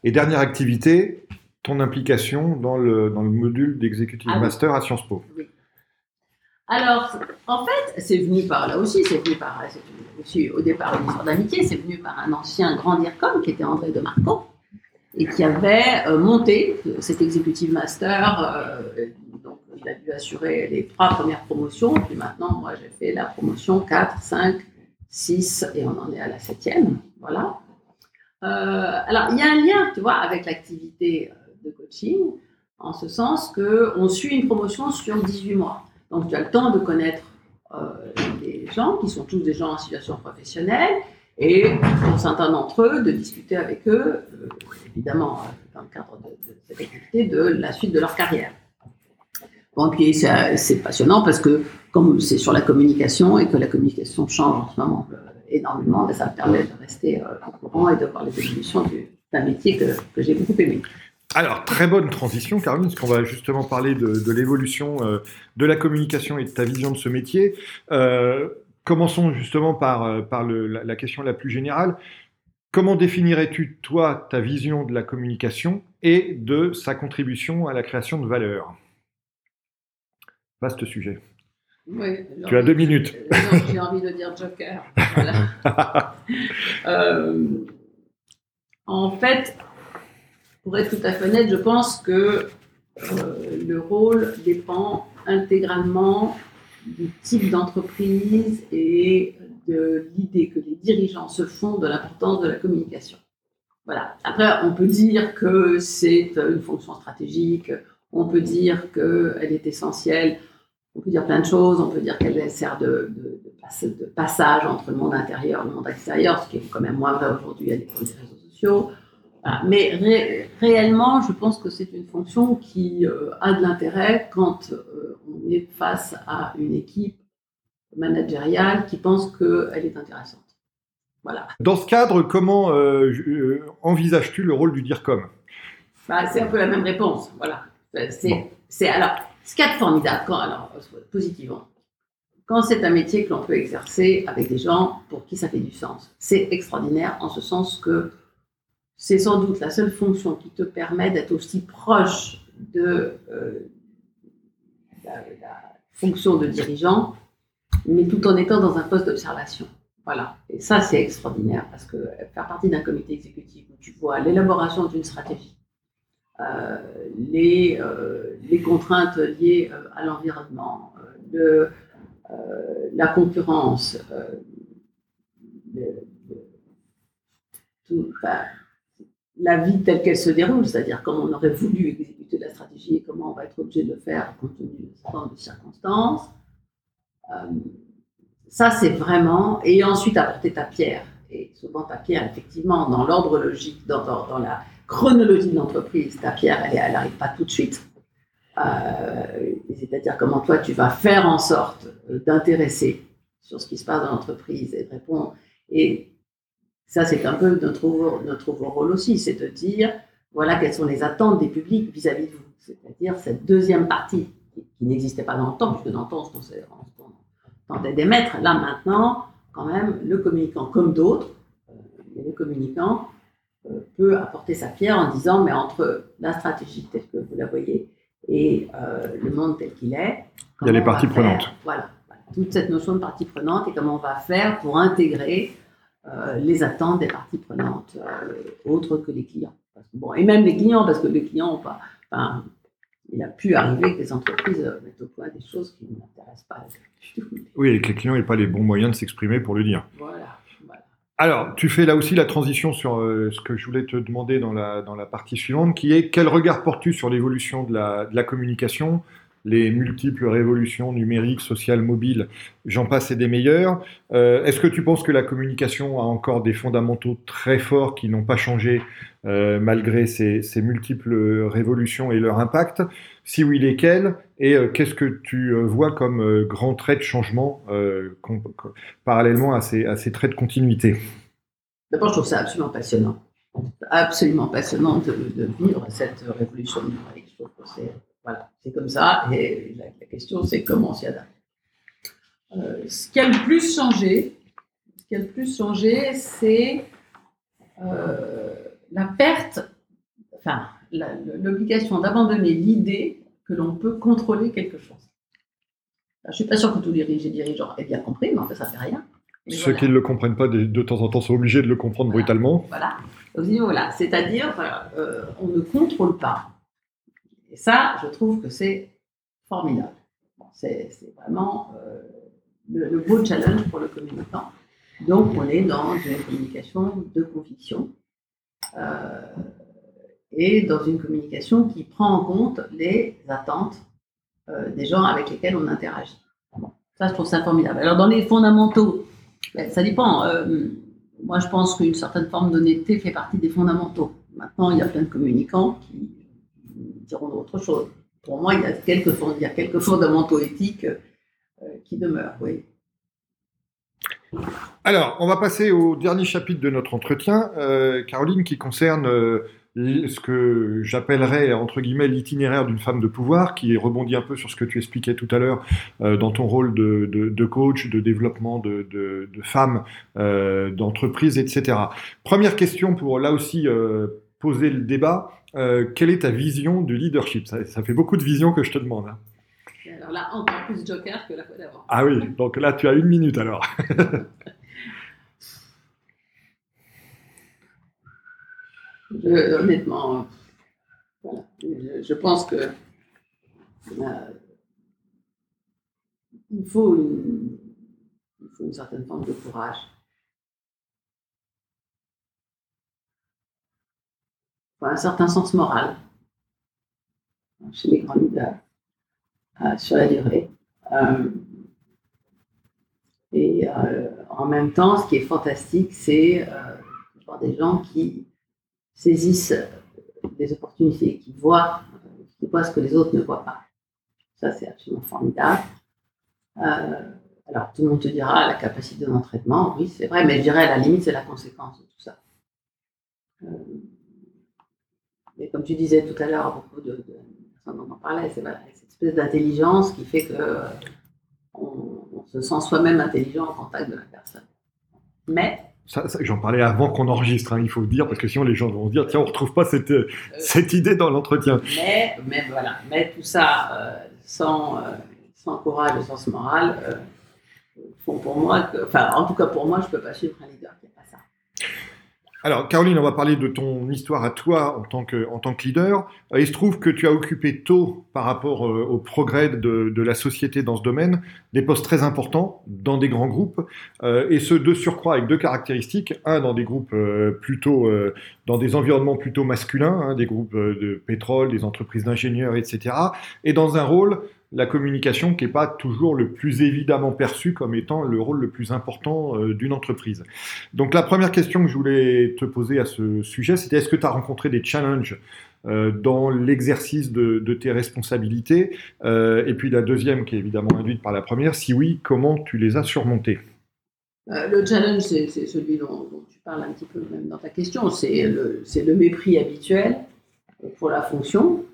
Et dernière activité, ton implication dans le, dans le module d'executive ah master à Sciences Po. Oui. Alors, en fait, c'est venu par là aussi, c'est venu par, aussi au départ une histoire d'amitié, c'est venu par un ancien grand DIRCOM qui était André de Marco et qui avait euh, monté cet executive master. Euh, donc, il a dû assurer les trois premières promotions. Puis maintenant, moi, j'ai fait la promotion 4, 5, 6 et on en est à la septième. Voilà. Euh, alors, il y a un lien, tu vois, avec l'activité de coaching, en ce sens qu'on suit une promotion sur 18 mois. Donc, tu as le temps de connaître euh, des gens qui sont tous des gens en situation professionnelle et pour certains d'entre eux, de discuter avec eux, euh, évidemment, euh, dans le cadre de, cette activité, de la suite de leur carrière. Donc, c'est passionnant parce que, comme c'est sur la communication et que la communication change en ce moment énormément, ben, ça me permet de rester au courant et de voir les évolutions d'un métier que, que j'ai beaucoup aimé. Alors, très bonne transition, Caroline, parce qu'on va justement parler de, l'évolution euh, de la communication et de ta vision de ce métier. Euh, commençons justement par, euh, par la, question la plus générale. Comment définirais-tu, toi, ta vision de la communication et de sa contribution à la création de valeur? Vaste sujet. tu as deux minutes. J'ai envie de dire Joker. <laughs> en fait, pour être tout à fait honnête, je pense que euh, le rôle dépend intégralement du type d'entreprise et de l'idée que les dirigeants se font de l'importance de la communication. Voilà. Après, on peut dire que c'est une fonction stratégique, on peut dire qu'elle est essentielle, on peut dire plein de choses, on peut dire qu'elle sert de, de, passage entre le monde intérieur et le monde extérieur, ce qui est quand même moins vrai aujourd'hui l'époque des réseaux sociaux. Mais réellement, je pense que c'est une fonction qui euh, a de l'intérêt quand euh, on est face à une équipe managériale qui pense qu'elle est intéressante. Voilà. Dans ce cadre, comment euh, envisages-tu le rôle du DIRCOM? Bah, C'est un peu la même réponse. Voilà. C'est alors ce qui est formidable, quand, alors positivement, quand c'est un métier que l'on peut exercer avec des gens pour qui ça fait du sens. C'est extraordinaire en ce sens que c'est sans doute la seule fonction qui te permet d'être aussi proche de euh, la, fonction de dirigeant, mais tout en étant dans un poste d'observation. Voilà. Et ça, c'est extraordinaire parce que faire partie d'un comité exécutif où tu vois l'élaboration d'une stratégie, euh, les, euh, les, contraintes liées à l'environnement, la concurrence, tout, la vie telle qu'elle se déroule, c'est-à-dire comment on aurait voulu exécuter la stratégie et comment on va être obligé de le faire compte tenu de circonstances. Euh, ça, c'est vraiment. Et ensuite, apporter ta pierre. Et souvent, ta pierre, effectivement, dans l'ordre logique, dans, la chronologie de l'entreprise, ta pierre, elle n'arrive pas tout de suite. Euh, c'est-à-dire comment toi, tu vas faire en sorte d'intéresser sur ce qui se passe dans l'entreprise et de répondre. Ça, c'est un peu notre, notre rôle aussi, c'est de dire, voilà quelles sont les attentes des publics vis-à-vis de vous. C'est-à-dire cette deuxième partie qui, n'existait pas dans le temps, puisque dans le temps, on se tentait d'émettre. Là, maintenant, quand même, le communicant, comme d'autres, euh, le communicant euh, peut apporter sa pierre en disant, mais entre la stratégie telle que vous la voyez et euh, le monde tel qu'il est, il y a les parties prenantes. voilà, toute cette notion de partie prenante et comment on va faire pour intégrer euh, les attentes des parties prenantes, euh, autres que les clients. bon, et même les clients, parce que les clients ont pas. Enfin, il a pu arriver que les entreprises mettent au point des choses qui ne m'intéressent pas. Oui, et que les clients n'aient pas les bons moyens de s'exprimer pour le dire. Voilà. Alors, tu fais là aussi la transition sur euh, ce que je voulais te demander dans la, dans la partie suivante, qui est quel regard portes-tu sur l'évolution de la, de la communication? Les multiples révolutions numériques, sociales, mobiles, j'en passe et des meilleurs. Euh, est-ce que tu penses que la communication a encore des fondamentaux très forts qui n'ont pas changé euh, malgré ces, multiples révolutions et leur impact? Si oui, lesquels? Et euh, qu'est-ce que tu vois comme grands traits de changement parallèlement à ces, traits de continuité? D'abord, je trouve ça absolument passionnant. Absolument passionnant de, vivre cette révolution numérique. Voilà, c'est comme ça. Et la, question, c'est comment s'y adapter. Euh, ce qui a le plus changé, ce qui a le plus changé, c'est euh, la perte, enfin, l'obligation d'abandonner l'idée que l'on peut contrôler quelque chose. je ne suis pas sûre que tous les dirigeants aient bien compris, mais en fait, ça ne fait rien. Ceux qui ne le comprennent pas de, temps en temps sont obligés de le comprendre brutalement. Voilà. voilà. C'est-à-dire, euh, on ne contrôle pas et ça, je trouve que c'est formidable. c'est vraiment euh, le, beau challenge pour le communicant. Donc, on est dans une communication de conviction euh, et dans une communication qui prend en compte les attentes euh, des gens avec lesquels on interagit. ça, je trouve ça formidable. Alors, dans les fondamentaux, ben, ça dépend. moi, je pense qu'une certaine forme d'honnêteté fait partie des fondamentaux. Maintenant, il y a plein de communicants qui diront autre chose. Pour moi, il y a quelques, il y a quelques fondamentaux éthiques euh, qui demeurent, oui. Alors, on va passer au dernier chapitre de notre entretien, euh, Caroline, qui concerne euh, ce que j'appellerais, entre guillemets, l'itinéraire d'une femme de pouvoir, qui rebondit un peu sur ce que tu expliquais tout à l'heure dans ton rôle de, coach, de développement de, de femmes, d'entreprise, etc. Première question pour, là aussi, poser le débat. Euh, quelle est ta vision du leadership? Ça, fait beaucoup de visions que je te demande. Hein. Alors là, encore plus joker que la fois d'avant. Ah oui, donc là, tu as une minute alors. <laughs> honnêtement, je, pense que euh, il, faut une, il faut une certaine forme de courage un certain sens moral chez les grands leaders sur la durée. et en même temps, ce qui est fantastique, c'est voir des gens qui saisissent des opportunités, qui voient, qui voient ce que les autres ne voient pas. Ça, c'est absolument formidable. Euh, alors, tout le monde te dira la capacité d'entraînement, oui, c'est vrai, mais je dirais à la limite, c'est la conséquence de tout ça. Euh, mais comme tu disais tout à l'heure, à propos de, de on en parlait, c'est cette espèce d'intelligence qui fait que on, se sent soi-même intelligent en contact de la personne. Mais J'en parlais avant qu'on enregistre, hein, il faut le dire, parce que sinon les gens vont se dire tiens, on ne retrouve pas cette, euh, cette idée dans l'entretien. Mais, mais, voilà, mais tout ça sans, sans courage et sans morale font pour moi, enfin, en tout cas pour moi, je ne peux pas suivre un leader qui n'a pas ça. Alors, Caroline, on va parler de ton histoire à toi en tant que, en tant que leader. Euh, il se trouve que tu as occupé tôt, par rapport euh, au progrès de, de, la société dans ce domaine, des postes très importants dans des grands groupes, euh, et ce, de surcroît, avec deux caractéristiques. Un, dans des groupes plutôt, dans des environnements plutôt masculins, hein, des groupes de pétrole, des entreprises d'ingénieurs, etc., et dans un rôle la communication qui n'est pas toujours le plus évidemment perçu comme étant le rôle le plus important euh, d'une entreprise. Donc la première question que je voulais te poser à ce sujet, c'était est-ce que tu as rencontré des challenges euh, dans l'exercice de, tes responsabilités euh, Et puis la deuxième, qui est évidemment induite par la première, si oui, comment tu les as surmontés Le challenge, c'est celui dont, tu parles un petit peu même dans ta question, c'est le, le mépris habituel pour la fonction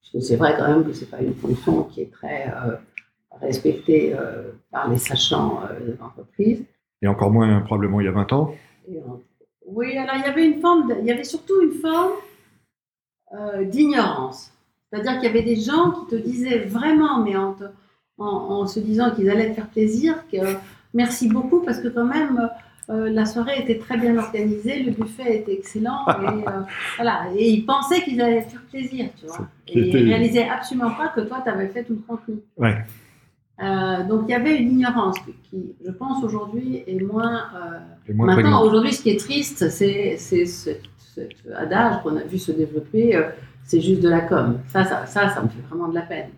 parce que c'est vrai quand même que ce n'est pas une fonction qui est très euh, respectée euh, par les sachants euh, de l'entreprise. Et encore moins probablement il y a 20 ans. oui, alors il y avait une forme, il y avait surtout une forme d'ignorance. C'est-à-dire qu'il y avait des gens qui te disaient vraiment, mais en, en se disant qu'ils allaient te faire plaisir, que merci beaucoup parce que quand même euh, la soirée était très bien organisée, le buffet était excellent, et, euh, <laughs> voilà. et ils pensaient qu'ils allaient faire plaisir, tu vois. Et ils ne réalisaient absolument pas que toi, tu avais fait tout le contenu. Ouais. Euh, donc il y avait une ignorance qui, je pense, aujourd'hui est moins. maintenant, aujourd'hui, ce qui est triste, c'est cet adage qu'on a vu se développer c'est juste de la com. Ça ça, ça, ça, me fait vraiment de la peine.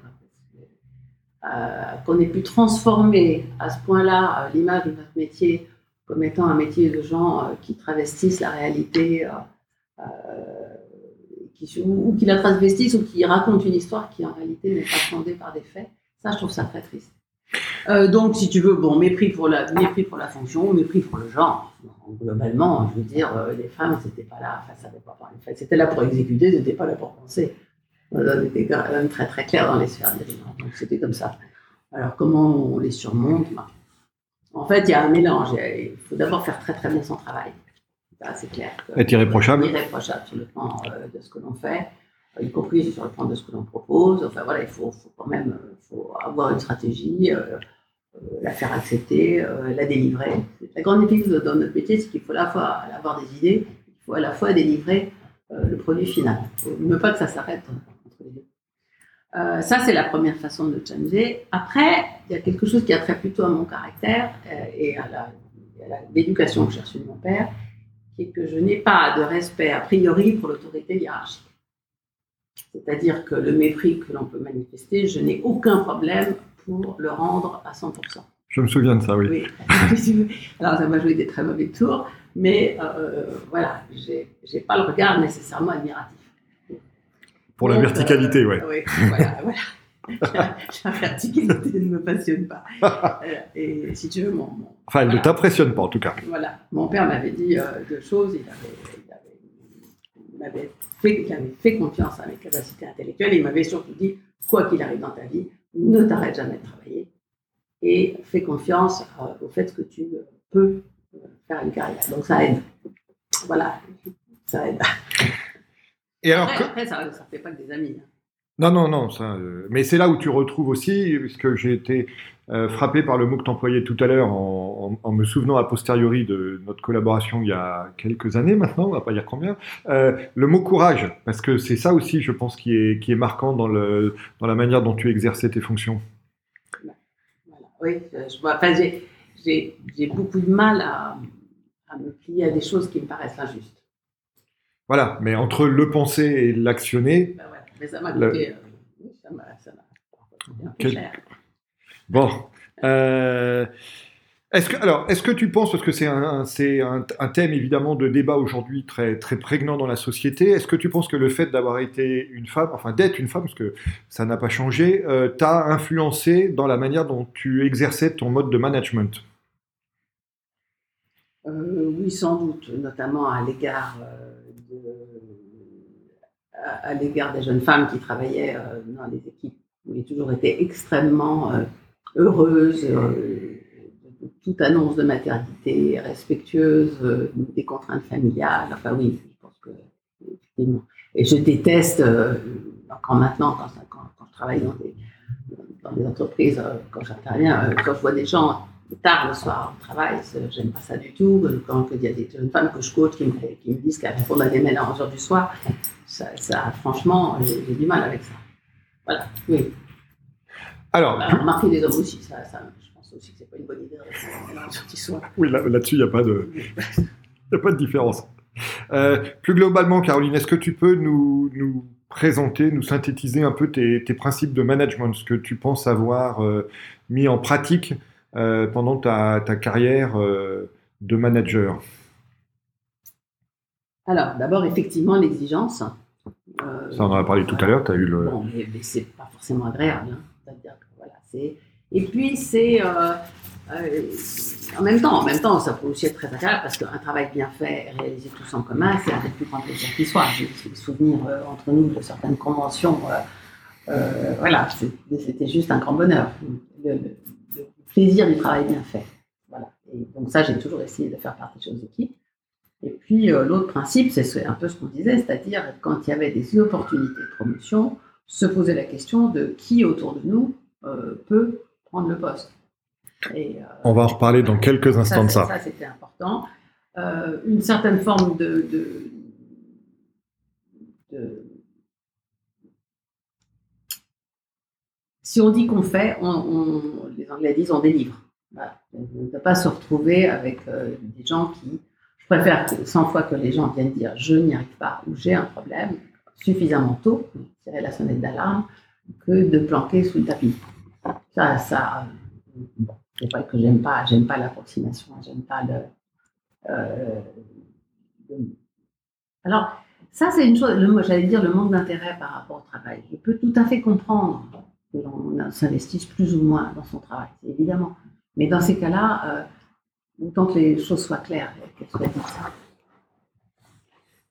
qu'on ait pu transformer à ce point-là l'image de notre métier comme étant un métier de gens euh, qui travestissent la réalité, euh, euh, ou, qui la travestissent ou qui racontent une histoire qui en réalité n'est pas fondée par des faits. Ça, je trouve ça très triste. donc, si tu veux, bon, mépris pour la, mépris pour la fonction, mépris pour le genre. Globalement, je veux dire, les femmes, c'était pas là, enfin, ça pas fait, c'était là pour exécuter, c'était pas là pour penser. C'était quand même très très clair dans les sphères dirigeantes. Donc, c'était comme ça. Alors, comment on les surmonte en fait, il y a un mélange. Il faut d'abord faire très très bien son travail. C'est clair. Être irréprochable. Irréprochable sur le plan euh, de ce que l'on fait, y compris sur le plan de ce que l'on propose. Enfin voilà, il faut, quand même faut avoir une stratégie, euh, euh, la faire accepter, la délivrer. La grande difficulté dans notre métier, c'est qu'il faut à la fois avoir des idées, il faut à la fois délivrer le produit final. Il ne faut pas que ça s'arrête entre les deux. Euh, ça, c'est la première façon de changer. Après, il y a quelque chose qui a trait plutôt à mon caractère euh, et à l'éducation que j'ai reçue de mon père, qui est que je n'ai pas de respect a priori pour l'autorité hiérarchique. C'est-à-dire que le mépris que l'on peut manifester, je n'ai aucun problème pour le rendre à 100%. Je me souviens de ça, oui. oui. <laughs> Alors, ça m'a joué des très mauvais tours, mais euh, voilà, je n'ai pas le regard nécessairement admiratif. Pour la verticalité, euh, oui. voilà, <laughs> voilà. la verticalité ne me passionne pas. <laughs> Euh, et si tu veux, mon. enfin, elle ne t'impressionne pas en tout cas. Voilà. Mon père m'avait dit euh, deux choses. Il m'avait fait, fait, confiance à mes capacités intellectuelles. Et il m'avait surtout dit quoi qu'il arrive dans ta vie, ne t'arrête jamais de travailler. Et fais confiance au fait que tu peux faire une carrière. Donc ça aide. Voilà. Ça aide. Et alors, après, ça ne fait pas que des amis. Hein. Non, non, non. Ça, euh, mais c'est là où tu retrouves aussi, puisque j'ai été euh, frappé par le mot que tu employais tout à l'heure en, me souvenant a posteriori de notre collaboration il y a quelques années maintenant, on va pas dire combien, euh, le mot courage, parce que c'est ça aussi, je pense, qui est, qui est marquant dans, le, dans la manière dont tu exerçais tes fonctions. Voilà. Oui, je vois. Enfin, j'ai beaucoup de mal à, à me plier à des choses qui me paraissent injustes. Voilà, mais entre le penser et l'actionner. Ben ouais, mais ça m'a coûté. Euh, ça m'a. Quel... Bon. Euh, est-ce que, alors, est-ce que tu penses, parce que c'est un, c'est un, un, thème évidemment de débat aujourd'hui très, très prégnant dans la société, est-ce que tu penses que le fait d'avoir été une femme, enfin d'être une femme, parce que ça n'a pas changé, euh, t'a influencé dans la manière dont tu exerçais ton mode de management? Euh, Oui, sans doute, notamment à l'égard euh, à, l'égard des jeunes femmes qui travaillaient euh, dans les équipes. J'ai toujours été extrêmement euh, heureuse euh, toute annonce de maternité, respectueuse des contraintes familiales. Enfin oui, je pense que effectivement. Et je déteste, encore maintenant, quand, je travaille dans des, entreprises, quand j'interviens, quand je vois des gens tard le soir au travail, j'aime pas ça du tout. Quand il y a des jeunes femmes que je coach qui me, qui me disent qu'elles répondent à des mails à 11h du soir, ça, ça franchement, j'ai du mal avec ça. Voilà, oui. Alors, Alors remarquer les hommes aussi, ça, ça aussi que c'est pas une bonne idée Oui, là-dessus, il n'y a, pas de... <laughs> a pas de différence. Euh, plus globalement, Caroline, est-ce que tu peux nous, nous, présenter, nous synthétiser un peu tes, tes, principes de management, ce que tu penses avoir euh, mis en pratique euh, pendant ta, ta carrière de manager? Alors, d'abord, effectivement, l'exigence. Ça, on en a parlé tout à l'heure, tu as eu le... Bon, mais, mais c'est pas forcément agréable. Hein. Voilà, et puis, c'est. Euh, euh, en même temps, en même temps, ça peut aussi être très agréable parce qu'un travail bien fait, réalisé tous en commun, c'est un des plus grands plaisirs qui soit. J'ai des souvenirs euh, entre nous de certaines conventions. Voilà, c'était juste un grand bonheur. Le, plaisir du travail bien fait. Voilà. Et donc, ça, j'ai toujours essayé de faire partie de choses équipes. Et puis, l'autre principe, c'est un peu ce qu'on disait, c'est-à-dire quand il y avait des opportunités de promotion, se poser la question de qui autour de nous peut prendre le poste. Et, euh, On va en reparler dans quelques instants de ça. Ça, c'était important. Euh, une certaine forme de, de, de... Si on dit qu'on fait, on, on, les Anglais disent on délivre. Voilà. On ne peut pas se retrouver avec euh, des gens qui. Préfère 100 fois que les gens viennent dire je n'y arrive pas ou j'ai un problème suffisamment tôt, tirer la sonnette d'alarme, que de planquer sous le tapis. Ça, ça, c'est pas que j'aime pas, j'aime pas l'approximation, j'aime pas le, euh, Alors, ça, c'est une chose, j'allais dire le manque d'intérêt par rapport au travail. Je peux tout à fait comprendre que l'on s'investisse plus ou moins dans son travail, évidemment. Mais dans ces cas-là, euh, autant que les choses soient claires.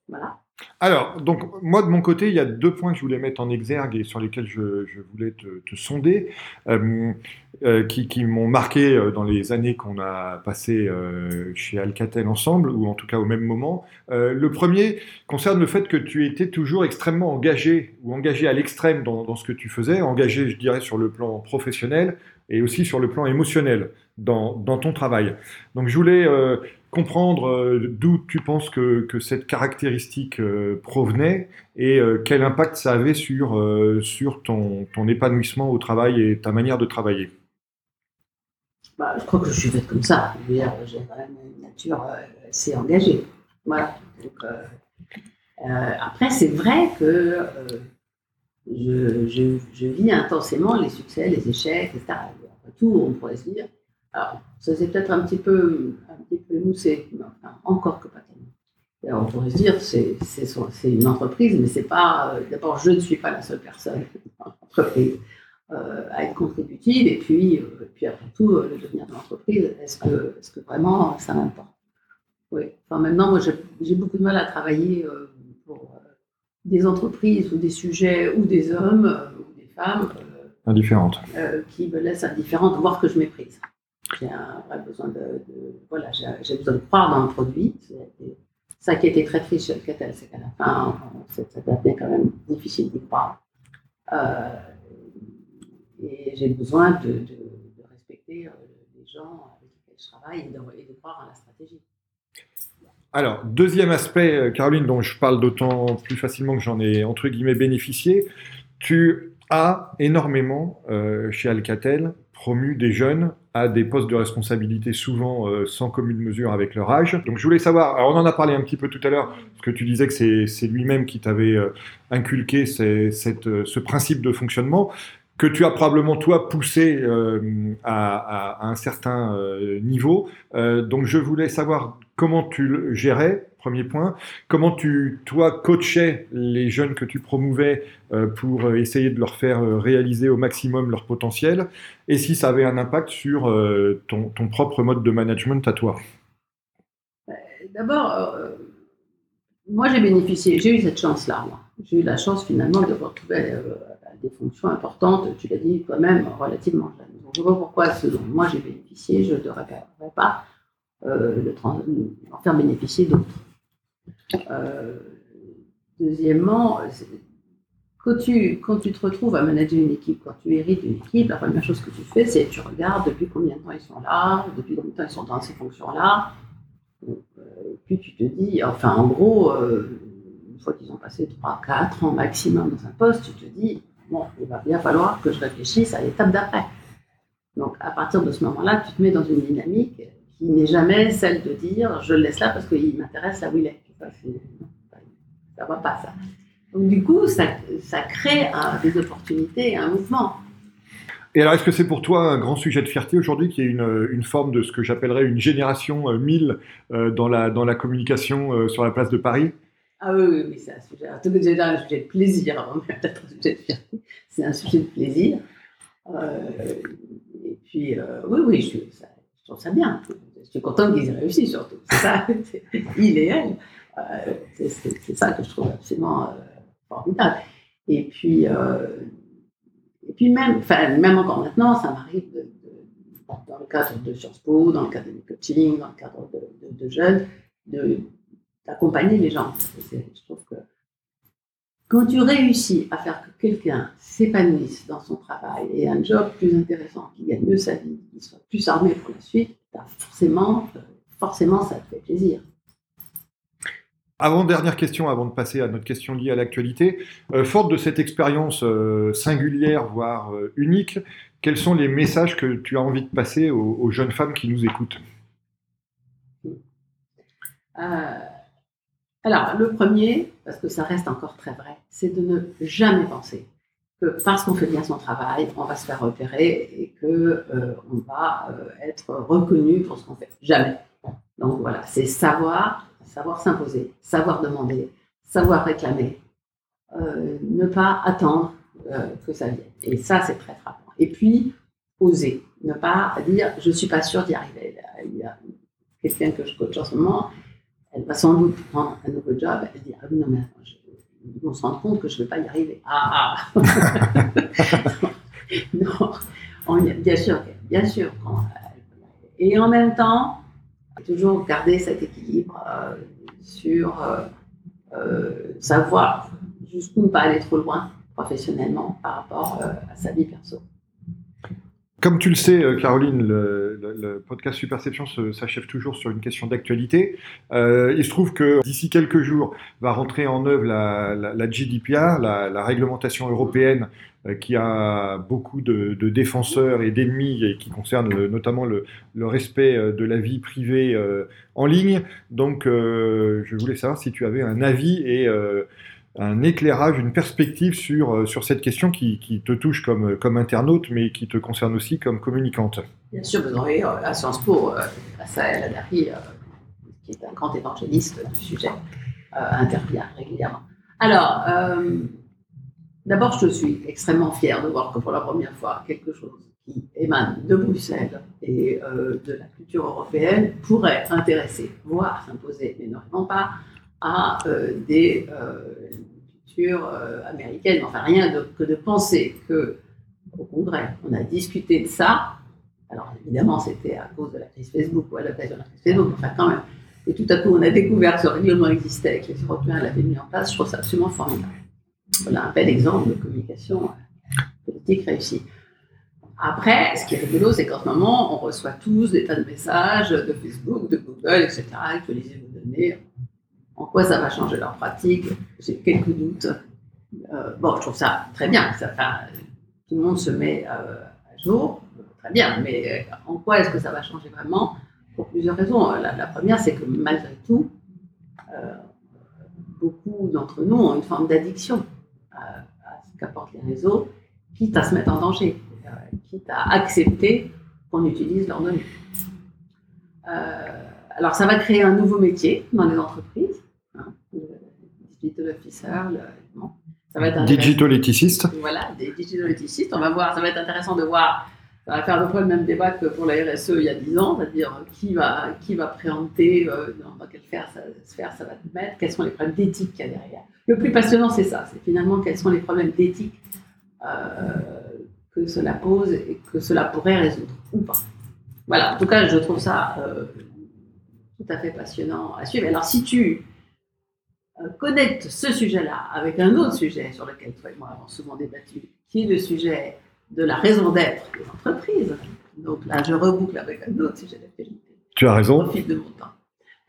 Voilà. Alors, donc, moi, de mon côté, il y a deux points que je voulais mettre en exergue et sur lesquels je, voulais te, sonder, euh, euh, qui, m'ont marqué dans les années qu'on a passées euh, chez Alcatel ensemble, ou en tout cas au même moment. Euh, le premier concerne le fait que tu étais toujours extrêmement engagé, ou engagé à l'extrême dans, ce que tu faisais, engagé, je dirais, sur le plan professionnel et aussi sur le plan émotionnel dans, ton travail. Donc, je voulais euh, comprendre euh, d'où tu penses que, cette caractéristique euh, provenait et quel impact ça avait sur, ton, épanouissement au travail et ta manière de travailler. Bah, je crois que je suis faite comme ça. J'ai une nature assez engagée. Voilà. Après, c'est vrai que je, je, vis intensément les succès, les échecs, etc. Tout, on pourrait se dire, alors, ça c'est peut-être un petit peu, un petit peu moussé, enfin, encore que pas tellement. Et on pourrait se dire, c'est, c'est, c'est une entreprise, mais c'est pas. Euh, d'abord, je ne suis pas la seule personne dans l'entreprise euh, à être contributive, et puis, euh, puis après tout, le devenir de l'entreprise, est-ce que, est-ce que vraiment ça m'importe? Oui. Enfin, maintenant, moi, j'ai, j'ai beaucoup de mal à travailler pour des entreprises ou des sujets ou des hommes ou des femmes. Indifférentes. qui me laissent indifférente, voire que je méprise j'ai un vrai besoin de, voilà, j'ai besoin de croire dans le produit. Ça qui été très triste chez Alcatel, c'est qu'à la fin, ça devenait quand même difficile d'y croire. Euh, et j'ai besoin de, respecter euh, les gens avec lesquels je travaille et de, croire en la stratégie. Alors, deuxième aspect, Caroline, dont je parle d'autant plus facilement que j'en ai, entre guillemets, bénéficié, tu as énormément, euh, chez Alcatel, promu des jeunes à des postes de responsabilité souvent euh, sans commune mesure avec leur âge. Donc je voulais savoir, alors on en a parlé un petit peu tout à l'heure, parce que tu disais que c'est lui-même qui t'avait euh, inculqué cette, euh, ce principe de fonctionnement que tu as probablement toi poussé à, à, un certain niveau. donc je voulais savoir comment tu le gérais Premier point. Comment tu, toi, coachais les jeunes que tu promouvais euh, pour euh, essayer de leur faire euh, réaliser au maximum leur potentiel? Et si ça avait un impact sur ton, ton, propre mode de management à toi? D'abord, moi j'ai bénéficié, j'ai eu cette chance-là. J'ai eu la chance finalement de retrouver des fonctions importantes, tu l'as dit toi-même, relativement jeune. je vois pourquoi ce dont moi j'ai bénéficié, je ne devrais pas euh, en faire bénéficier d'autres. Euh, deuxièmement, quand tu, quand tu te retrouves à manager une équipe, quand tu hérites une équipe, la première chose que tu fais, c'est tu regardes depuis combien de temps ils sont là, depuis combien de temps ils sont dans ces fonctions-là. Euh, puis tu te dis, enfin en gros, euh, une fois qu'ils ont passé 3, 4 ans maximum dans un poste, tu te dis, bon, il va bien falloir que je réfléchisse à l'étape d'après. Donc à partir de ce moment-là, tu te mets dans une dynamique qui n'est jamais celle de dire, je le laisse là parce qu'il m'intéresse là où il est ça, ne va pas ça. Donc du coup, ça, crée des opportunités, un mouvement. Et alors, est-ce que c'est pour toi un grand sujet de fierté aujourd'hui qu'il y ait une, forme de ce que j'appellerais une génération 1000 euh, euh, dans, la, dans la communication euh, sur la place de Paris? Ah oui, oui, oui c'est un sujet, un sujet de plaisir un sujet de fierté. C'est un sujet de plaisir. <laughs> et puis, oui, oui, je, trouve ça bien. Je suis contente qu'ils aient réussi surtout. C'est ça, <laughs> il et elle. Euh, c'est ça que je trouve absolument euh, formidable. Et puis, euh, et puis même, même encore maintenant, ça m'arrive dans le cadre de Sciences Po, dans le cadre de coaching, dans le cadre de, de, jeunes, d'accompagner les gens. Je trouve que quand tu réussis à faire que quelqu'un s'épanouisse dans son travail et un job plus intéressant, qu'il gagne mieux sa vie, qu'il soit plus armé pour la suite, forcément, forcément, ça te fait plaisir. Avant dernière question, avant de passer à notre question liée à l'actualité, euh, forte de cette expérience euh, singulière, voire euh, unique, quels sont les messages que tu as envie de passer aux, jeunes femmes qui nous écoutent? Alors, le premier, parce que ça reste encore très vrai, c'est de ne jamais penser que parce qu'on fait bien son travail, on va se faire repérer et que on va être reconnu pour ce qu'on fait. Jamais. Donc voilà, c'est savoir savoir s'imposer, savoir demander, savoir réclamer, euh, ne pas attendre euh, que ça vienne. Et ça, c'est très frappant. Et puis, oser, ne pas dire je ne suis pas sûre d'y arriver. Il y a quelqu'un que je coach en ce moment, elle va sans doute prendre un nouveau job, elle dit ah oui, non, mais attends, ils vont se rendre compte que je ne vais pas y arriver. Ah, ah. <laughs> non, bien sûr, bien sûr. et en même temps, toujours garder cet équilibre euh, sur euh, euh, savoir jusqu'où ne pas aller trop loin professionnellement par rapport à sa vie perso. Comme tu le sais, Caroline, le, podcast Superception s'achève toujours sur une question d'actualité. il se trouve que d'ici quelques jours va rentrer en œuvre la, GDPR, la, réglementation européenne euh, qui a beaucoup de, défenseurs et d'ennemis et qui concerne notamment le, respect euh, de la vie privée euh, en ligne. Donc, je voulais savoir si tu avais un avis et un éclairage, une perspective sur, sur cette question qui, te touche comme, comme internaute, mais qui te concerne aussi comme communicante. Bien sûr, vous aurez à Sciences Po, Sahel Adari, qui est un grand évangéliste du sujet, intervient régulièrement. Alors, D'abord, je suis extrêmement fière de voir que pour la première fois, quelque chose qui émane de Bruxelles et euh, de la culture européenne pourrait intéresser, voire s'imposer, mais non pas à euh, des euh, cultures américaines. Enfin, rien que de penser que au Congrès, on a discuté de ça. Alors évidemment, c'était à cause de la crise Facebook ou à l'occasion de la crise Facebook, enfin quand même. Et tout à coup, on a découvert que ce règlement existait et que les Européens l'avaient mis en place. Je trouve ça absolument formidable. Voilà un bel exemple de communication politique réussie. Après, ce qui est rigolo, c'est qu'en ce moment, on reçoit tous des tas de messages de Facebook, de Google, etc. Actualisez vos données. En quoi ça va changer leur pratique J'ai quelques doutes. Euh, bon, je trouve ça très bien. Ça, tout le monde se met euh, à jour, très bien, mais euh, en quoi est-ce que ça va changer vraiment? Pour plusieurs raisons. La, première, c'est que malgré tout, beaucoup d'entre nous ont une forme d'addiction à, ce qu'apportent les réseaux, quitte à se mettre en danger, quitte à accepter qu'on utilise leurs données. Alors, ça va créer un nouveau métier dans les entreprises. Digital officer, le- bon, ça va être. Digital éthiciste. Voilà, des digital éthicistes. On va voir, ça va être intéressant de voir. Ça va faire à peu près le même débat que pour la RSE il y a 10 ans, c'est-à-dire qui va, qui va préempter, euh, dans, dans quelle sphère ça, sphère ça va te mettre, quels sont les problèmes d'éthique qu'il y a derrière. Le plus passionnant, c'est ça, c'est finalement quels sont les problèmes d'éthique euh, que cela pose et que cela pourrait résoudre ou pas. Voilà, en tout cas, je trouve ça euh, tout à fait passionnant à suivre. Alors, si tu euh, connectes ce sujet-là avec un autre sujet sur lequel toi et moi avons souvent débattu, qui est le sujet de la raison d'être des entreprises. Donc là, je reboucle avec un autre sujet d'actualité Tu as au raison. fil de mon temps,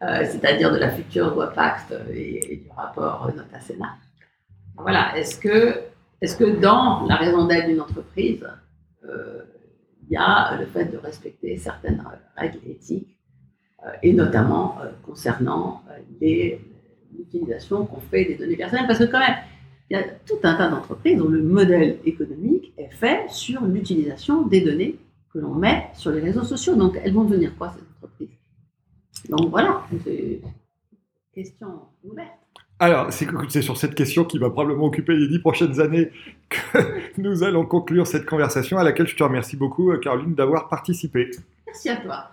Euh, c'est-à-dire de la future loi Pacte et, et du rapport Nota-Sénat. Voilà, est-ce que, est que dans la raison d'être d'une entreprise, euh, il y a le fait de respecter certaines règles éthiques, euh, et notamment concernant les- l'utilisation qu'on fait des données personnelles, parce que quand même, il y a tout un tas d'entreprises dont le modèle économique est fait sur l'utilisation des données que l'on met sur les réseaux sociaux. Donc, elles vont devenir quoi, ces entreprises? Donc, voilà, c'est une question ouverte. Alors, c'est sur cette question qui va probablement occuper les dix prochaines années que <laughs> nous allons conclure cette conversation à laquelle je te remercie beaucoup, euh, Caroline, d'avoir participé. Merci à toi.